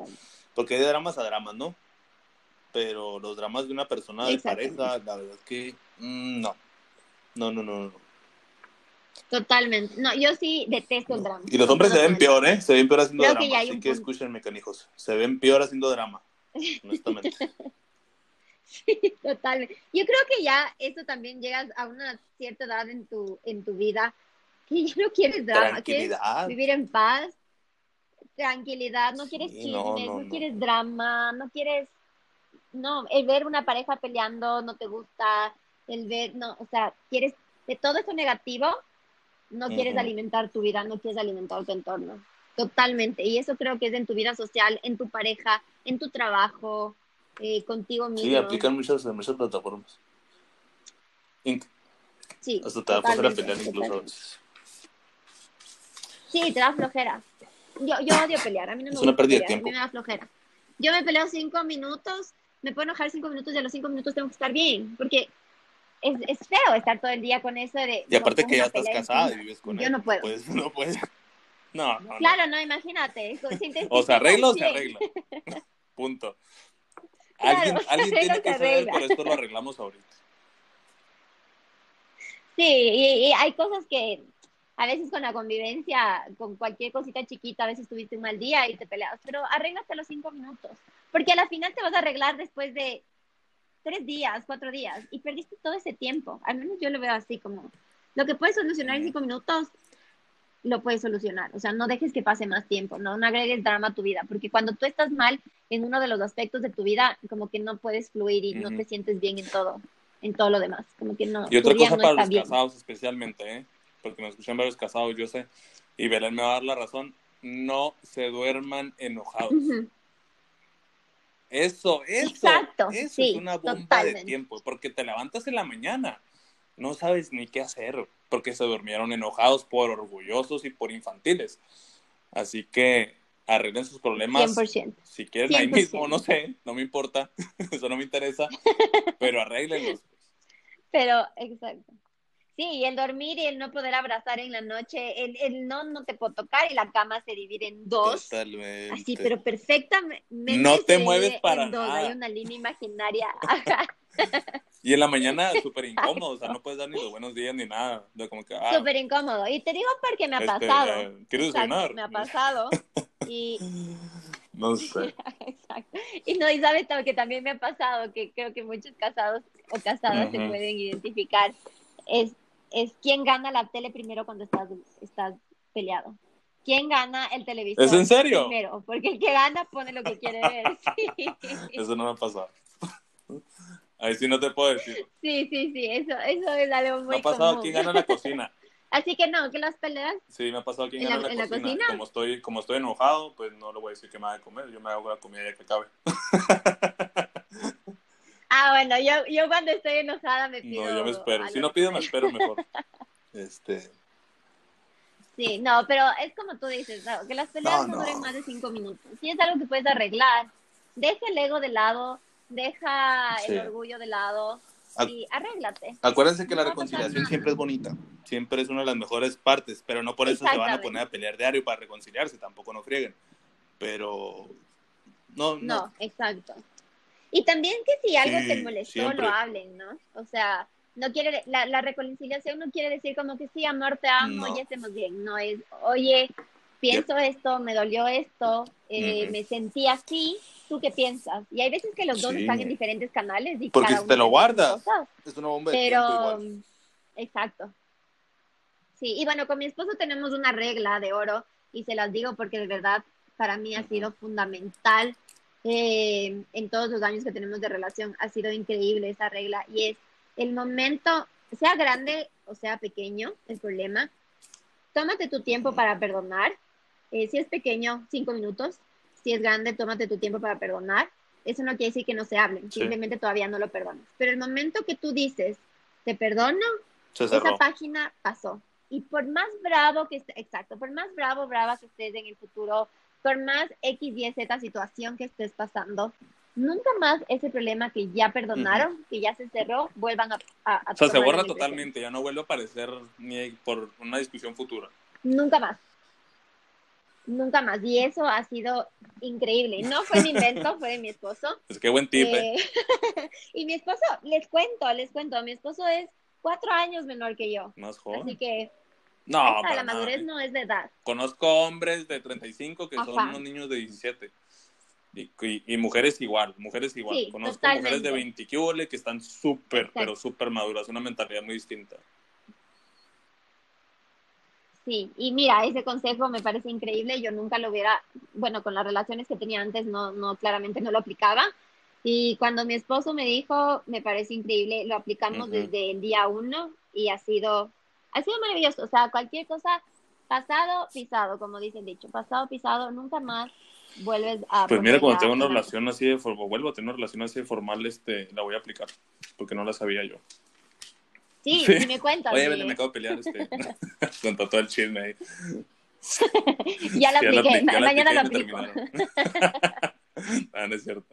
porque hay de dramas a dramas, ¿no? pero los dramas de una persona de pareja, la verdad es que mm, no. No, no, no, no. Totalmente. No, yo sí detesto el drama. Y los hombres se ven peor, ¿eh? Se ven peor haciendo drama. así que escuchen, mecanijos. Se ven peor haciendo drama, honestamente. sí, totalmente. Yo creo que ya eso también llegas a una cierta edad en tu, en tu vida que ya no quieres drama, quieres vivir en paz, tranquilidad, no quieres chismes, no quieres drama, no quieres no, el ver una pareja peleando no te gusta, el ver, no, o sea, quieres, de todo eso negativo, no quieres alimentar tu vida, no quieres alimentar tu entorno. Totalmente. Y eso creo que es en tu vida social, en tu pareja, en tu trabajo, eh, contigo mismo. Sí, aplican muchas, muchas plataformas. sí. Hasta te da flojera pelear incluso. Sí, te da flojera. Yo, yo odio pelear, a mí no me es una pérdida de tiempo. A mí me da flojera. Yo me peleo cinco minutos me puedo enojar cinco minutos y a los cinco minutos tengo que estar bien, porque es, es feo estar todo el día con eso de... Y aparte que ya estás casada y vives con él. Yo no puedo. Pues, no puedes. No, no, Claro, no, imagínate. o se arregla o se arregla. Punto. alguien, alguien tiene que saber, por esto lo arreglamos ahorita. Sí, y, hay cosas que a veces con la convivencia, con cualquier cosita chiquita, a veces tuviste un mal día y te peleas, pero arréglate los cinco minutos. Porque a la final te vas a arreglar después de tres días, cuatro días, y perdiste todo ese tiempo. Al menos yo lo veo así como, lo que puedes solucionar en cinco minutos, lo puedes solucionar. O sea, no dejes que pase más tiempo, no, no agregues drama a tu vida, porque cuando tú estás mal en uno de los aspectos de tu vida, como que no puedes fluir y no te sientes bien en todo, en todo lo demás. Como que no. Y otra cosa para los casados especialmente, ¿eh? Porque me escuchan varios casados, yo sé, y Belén me va a dar la razón, no se duerman enojados. Eso, eso, eso es una bomba de tiempo, porque te levantas en la mañana, no sabes ni qué hacer, porque se durmieron enojados por orgullosos y por infantiles. Así que arreglen sus problemas. 100%. Si quieren ahí mismo, no sé, no me importa, eso no me interesa, pero arreglenlos. Pero, exacto. Sí, el dormir y el no poder abrazar en la noche, el, el no, no te puedo tocar y la cama se divide en dos. Totalmente. Así, pero perfectamente. No te mueves para nada. Hay una línea imaginaria. y en la mañana súper incómodo, o sea, no puedes dar ni los buenos días ni nada. Como que, ah, súper incómodo. Y te digo porque me ha este, pasado. Eh, ¿Quieres cenar? Me ha pasado. Y... No sé. Exacto. Y no, y sabes que también me ha pasado, que creo que muchos casados o casadas se pueden identificar, es es quién gana la tele primero cuando estás, estás peleado. ¿Quién gana el televisor? ¿Es en serio? Primero, porque el que gana pone lo que quiere ver. Eso no me ha pasado. Ahí sí no te puedo decir. Sí, sí, sí, eso, eso es algo muy Me ha pasado quién gana la cocina. Así que no, que las peleas. Sí, me ha pasado quién gana la, la, cocina? Como estoy, como estoy enojado, pues no le voy a decir que me va a comer. Yo me hago la comida ya que acabe. Ah, bueno, yo, yo cuando estoy enojada me pido. No, yo me espero. Si no pido, me espero mejor. este. Sí, no, pero es como tú dices, que las peleas no, duren más de cinco minutos. Si es algo que puedes arreglar, deja el ego de lado, deja el orgullo de lado y arréglate. Acuérdense que la reconciliación siempre es bonita, siempre es una de las mejores partes, pero no por eso se van a poner a pelear diario para reconciliarse, tampoco no frieguen. Pero no, no. No, exacto. Y también que si algo te molestó, lo hablen, ¿no? O sea, no quiere, la, la, reconciliación no quiere decir como que sí, amor, te amo, ya estemos bien. No es, oye, pienso esto, me dolió esto, eh, me sentí así, ¿tú qué piensas? Y hay veces que los dos están en diferentes canales. Y Porque te lo guardas. Es una bomba de Pero, exacto. Sí, y bueno, con mi esposo tenemos una regla de oro y se las digo porque de verdad para mí ha sido fundamental eh, en todos los años que tenemos de relación. Ha sido increíble esa regla y es el momento, sea grande o sea pequeño, el problema, tómate tu tiempo para perdonar. Eh, si es pequeño, cinco minutos. Si es grande, tómate tu tiempo para perdonar. Eso no quiere decir que no se hablen, simplemente todavía no lo perdonas. Pero el momento que tú dices, te perdono, esa página pasó. Y por más bravo que estés, exacto, por más bravo, brava que estés en el futuro, por más X, Y, Z situación que estés pasando, nunca más ese problema que ya perdonaron, que ya se cerró, vuelvan a... a, o sea, se borra totalmente, ya no vuelve a aparecer ni por una discusión futura. Nunca más. Nunca más. Y eso ha sido increíble. No fue mi invento, fue de mi esposo. Pues qué buen tip. ¿eh? Eh, y mi esposo, les cuento, les cuento, mi esposo es cuatro años menor que yo. Más joven. Así que no, la madurez no es de edad. Conozco hombres de 35 que son unos niños de 17. Y, mujeres igual, mujeres igual. Conozco mujeres de 20 que están súper, pero súper maduras, una mentalidad muy distinta. Sí, y mira, ese consejo me parece increíble. Yo nunca lo hubiera, bueno, con las relaciones que tenía antes, no, no, claramente no lo aplicaba. Y cuando mi esposo me dijo, me parece increíble, lo aplicamos desde el día uno y ha sido, ha sido maravilloso. O sea, cualquier cosa, pasado, pisado, como dice el dicho, pasado, pisado, nunca más vuelves a... Pues mira, cuando tengo una relación así de formal, vuelvo a tener una relación así de formal, este, la voy a aplicar, porque no la sabía yo. Sí, sí. me cuentas. Oye, me acabo de pelear este, con todo el chisme ahí. ya la apliqué, mañana la aplico. ah, no es cierto.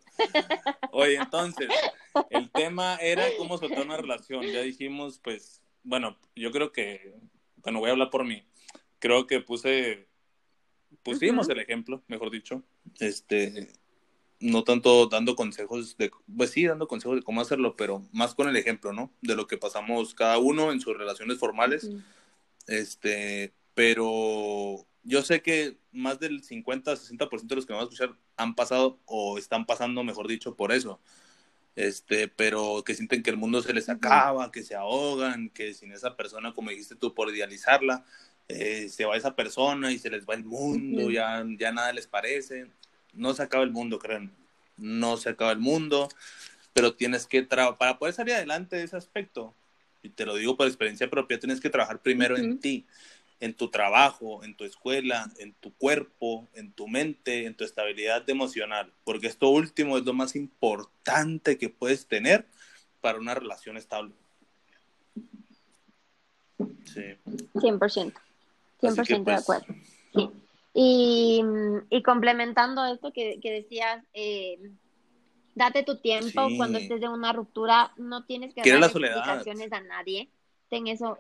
Oye, entonces, el tema era cómo soltar una relación. Ya dijimos, pues, bueno, yo creo que, bueno, voy a hablar por mí. Creo que puse pusimos el ejemplo, mejor dicho, este, no tanto dando consejos de, pues sí, dando consejos de cómo hacerlo, pero más con el ejemplo, ¿no? De lo que pasamos cada uno en sus relaciones formales, este, pero yo sé que más del 50, 60% de los que me van a escuchar han pasado o están pasando, mejor dicho, por eso. Este, pero que sienten que el mundo se les acaba, que se ahogan, que sin esa persona, como dijiste tú, por idealizarla, eh, se va esa persona y se les va el mundo, ya, ya nada les parece. No se acaba el mundo, creen. No se acaba el mundo, pero tienes que trabajar, para poder salir adelante de ese aspecto, y te lo digo por experiencia propia, tienes que trabajar primero en ti, en tu trabajo, en tu escuela, en tu cuerpo, en tu mente, en tu estabilidad emocional, porque esto último es lo más importante que puedes tener para una relación estable. Sí. 100%. 100% de acuerdo. Sí. Y, y, complementando esto que, que decías, eh, date tu tiempo cuando estés de una ruptura, no tienes que dar explicaciones a nadie. Ten eso.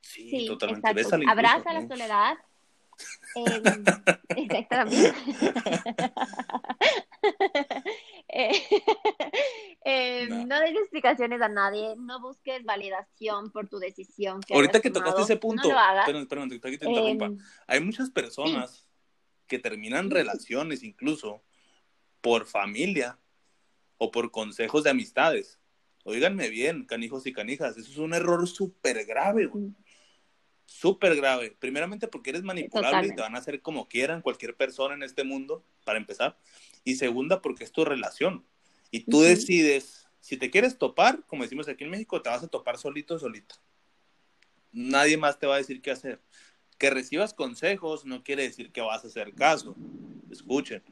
Sí, totalmente. Abraza la soledad. Eh, exactamente. Eh, eh, no des explicaciones a nadie, no busques validación por tu decisión. Ahorita que tocaste ese punto, em, Hay muchas personas que terminan relaciones incluso por familia o por consejos de amistades. Óiganme bien, canijos y canijas, eso es un error súper grave, Súper grave. Primeramente porque eres manipulable y te van a hacer como quieran cualquier persona en este mundo, para empezar. Y segunda porque es tu relación. Y tú decides, si te quieres topar, como decimos aquí en México, te vas a topar solito, solito. Nadie más te va a decir qué hacer. Que recibas consejos no quiere decir que vas a hacer caso. Escuchen.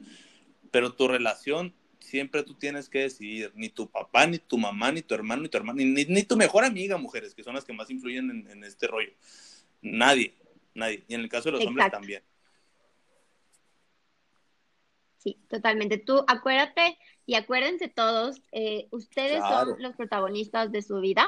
Pero tu relación siempre tú tienes que decidir. Ni tu papá, ni tu mamá, ni tu hermano, ni tu hermana, ni, ni, tu mejor amiga, mujeres, que son las que más influyen en, en este rollo. Nadie. nadie. Y en el caso de los hombres también. Sí, totalmente. Tú acuérdate y acuérdense todos, eh, ustedes son los protagonistas de su vida,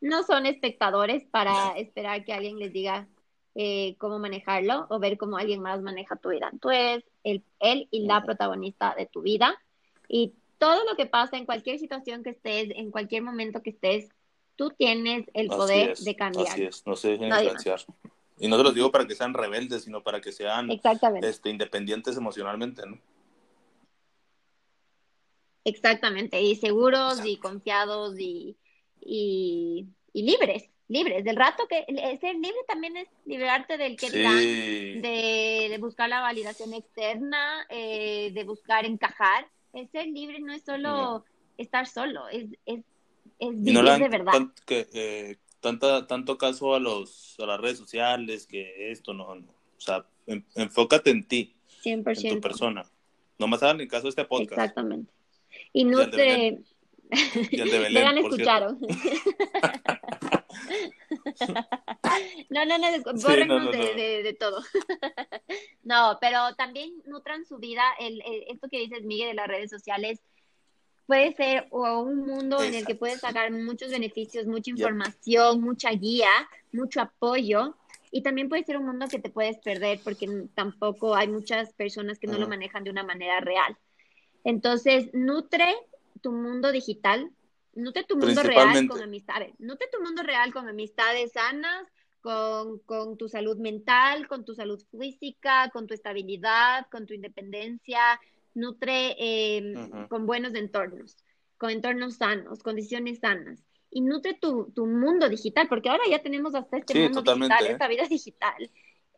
no son espectadores para esperar que alguien les diga eh, cómo manejarlo o ver cómo alguien más maneja tu vida. Tú eres el, él y la protagonista de tu vida y todo lo que pasa en cualquier situación que estés, en cualquier momento que estés, tú tienes el poder de cambiar. Así es, no se dejen influenciar. Y no te lo digo para que sean rebeldes, sino para que sean este, independientes emocionalmente, ¿no? Exactamente, y seguros y confiados y, y, libres, libres. Del rato que ser libre también es liberarte del que de, buscar la validación externa, eh, de buscar encajar. El ser libre no es solo estar solo, es, es, es vivir de verdad. que, eh, tanta, tanto caso a, los, a las redes sociales que esto no, no. o sea, enfócate en ti, 100%. en tu persona. No más hagan el caso de este podcast. Exactamente. Y no te... Le han escuchado. no, no, no, bórrenos de, de, todo. no, pero también nutran su vida. El, esto que dices, Miguel, de las redes sociales, puede ser o un mundo en el que puedes sacar muchos beneficios, mucha información, mucha guía, mucho apoyo. Y también puede ser un mundo que te puedes perder porque tampoco hay muchas personas que no lo manejan de una manera real. Entonces, nutre tu mundo digital, nutre tu mundo real con amistades, nutre tu mundo real con amistades sanas, con, tu salud mental, con tu salud física, con tu estabilidad, con tu independencia, nutre em, con buenos entornos, con entornos sanos, condiciones sanas. Y nutre tu, mundo digital, porque ahora ya tenemos hasta este mundo digital, esta vida digital.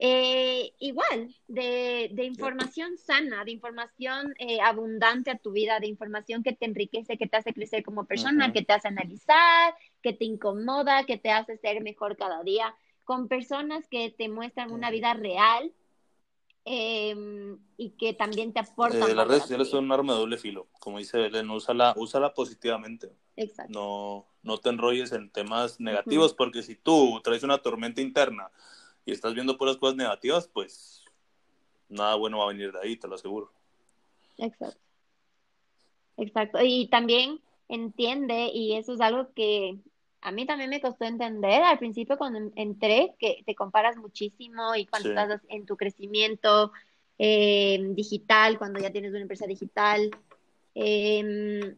Eh, igual, de, información sana, de información eh, abundante a tu vida, de información que te enriquece, que te hace crecer como persona, que te hace analizar, que te incomoda, que te hace ser mejor cada día, con personas que te muestran una vida real em, y que también te aportan. Eh, las redes sociales son un arma de doble filo, como dice Belén, úsala, úsala positivamente. Exacto. No, no te enrolles en temas negativos, porque si tú traes una tormenta interna, y estás viendo puras cosas negativas, pues nada bueno va a venir de ahí, te lo aseguro. Exacto. Exacto. Y también entiende, y eso es algo que a mí también me costó entender al principio cuando entré, que te comparas muchísimo y cuando estás en tu crecimiento eh, digital, cuando ya tienes una empresa digital, em,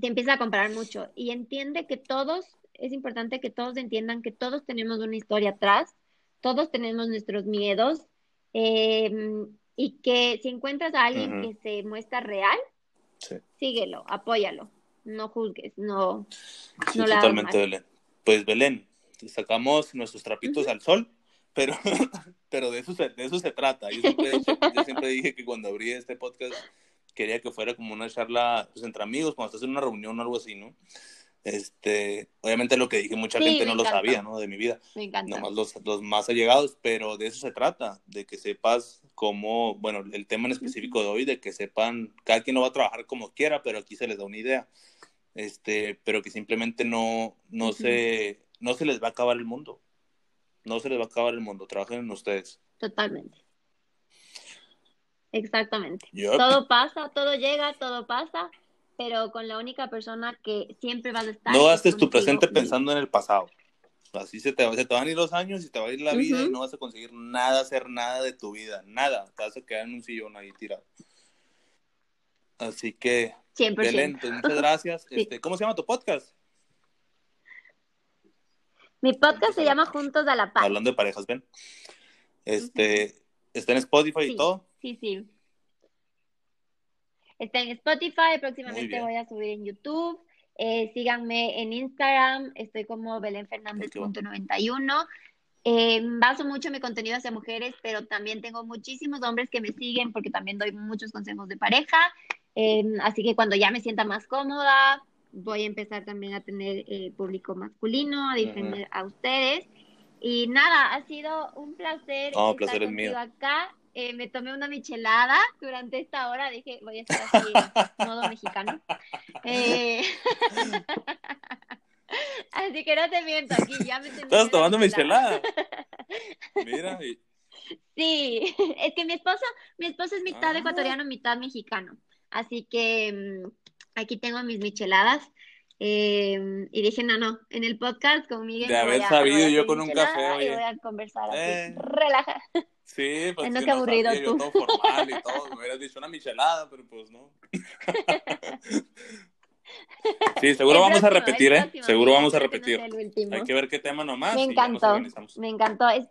te empieza a comparar mucho. Y entiende que todos, es importante que todos entiendan que todos tenemos una historia atrás todos tenemos nuestros miedos em, y que si encuentras a alguien que se muestra real, síguelo, apóyalo, no juzgues, no. Sí, totalmente, Belén. Pues Belén, sacamos nuestros trapitos al sol, pero, pero de, eso se, de eso se trata. Yo siempre, yo siempre dije que cuando abrí este podcast quería que fuera como una charla pues, entre amigos, cuando estás en una reunión o algo así, ¿no? Este, obviamente lo que dije, mucha gente no lo sabía, ¿no? De mi vida. Me encanta. Nomás los, los, más allegados, pero de eso se trata, de que sepas cómo, bueno, el tema en específico de hoy, de que sepan, cada quien no va a trabajar como quiera, pero aquí se les da una idea. Este, pero que simplemente no, no se, no se les va a acabar el mundo. No se les va a acabar el mundo, trabajen en ustedes. Totalmente. Exactamente. Todo pasa, todo llega, todo pasa pero con la única persona que siempre va a estar. No gastes tu presente pensando en el pasado. Así se te, se te, van a ir los años y te va a ir la vida y no vas a conseguir nada, hacer nada de tu vida, nada. Te vas a quedar en un sillón ahí tirado. Así que, 100%. Belén, pues, muchas gracias. Este, ¿Cómo se llama tu podcast? Mi podcast se llama Juntos a la Paz. Hablando de parejas, ven. Este, ¿Está en Spotify y todo? Sí, sí. Está en Spotify, próximamente voy a subir en YouTube. Eh, síganme en Instagram, estoy como Belén Fernández.91. Eh, baso mucho mi contenido hacia mujeres, pero también tengo muchísimos hombres que me siguen porque también doy muchos consejos de pareja. Eh, así que cuando ya me sienta más cómoda, voy a empezar también a tener eh, público masculino, a defender a ustedes. Y nada, ha sido un placer estar placer contigo acá. Eh, me tomé una michelada durante esta hora, dije, voy a estar así modo mexicano. Eh... así que no te miento, aquí ya me Estás tomando michelada. Mira, y... Sí, es que mi esposo, mi esposo es mitad Ah. ecuatoriano, mitad mexicano. Así que mm, aquí tengo mis micheladas. eh, y dije, no, no, en el podcast con Miguel De haber voy a- sabido me voy a yo con un café, Y oye. voy a conversar así, Eh. relaja. Sí, pues Ay, no, qué aburrido sabía, yo tú. todo formal y todo. Me hubieras dicho una michelada, pero pues no. Sí, seguro El vamos a próximo, el repetir, ¿eh? próximo, Seguro vamos a repetir. Hay que ver qué tema nomás Me encantó, me encantó. Es-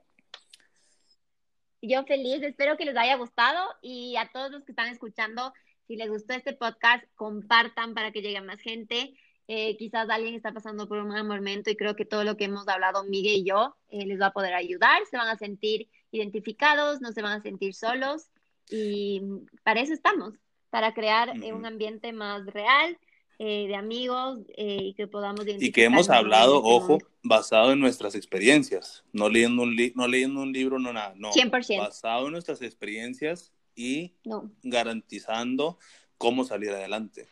Yo feliz, espero que les haya gustado y a todos los que están escuchando, si les gustó este podcast, compartan para que llegue a más gente. Eh, quizás alguien está pasando por un mal momento y creo que todo lo que hemos hablado Miguel y yo eh, les va a poder ayudar, se van a sentir identificados, no se van a sentir solos y para eso estamos, para crear eh, un ambiente más real, eh, de amigos eh, y que podamos Y que hemos hablado, ojo, basado en nuestras experiencias, no leyendo un, li- no leyendo un libro, no nada, no. 100%. Basado en nuestras experiencias y No. garantizando cómo salir adelante.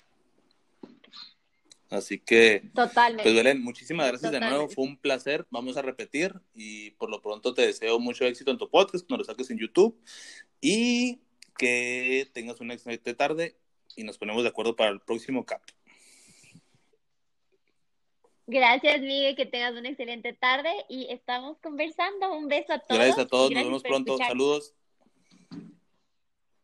Así que, Totalmente. pues Belén, muchísimas gracias de nuevo, fue un placer, vamos a repetir y por lo pronto te deseo mucho éxito en tu podcast, cuando lo saques en YouTube y que tengas una excelente tarde y nos ponemos de acuerdo para el próximo cap. Gracias, Miguel, que tengas una excelente tarde y estamos conversando. Un beso a todos. Gracias a todos, nos vemos pronto, escuchar. saludos.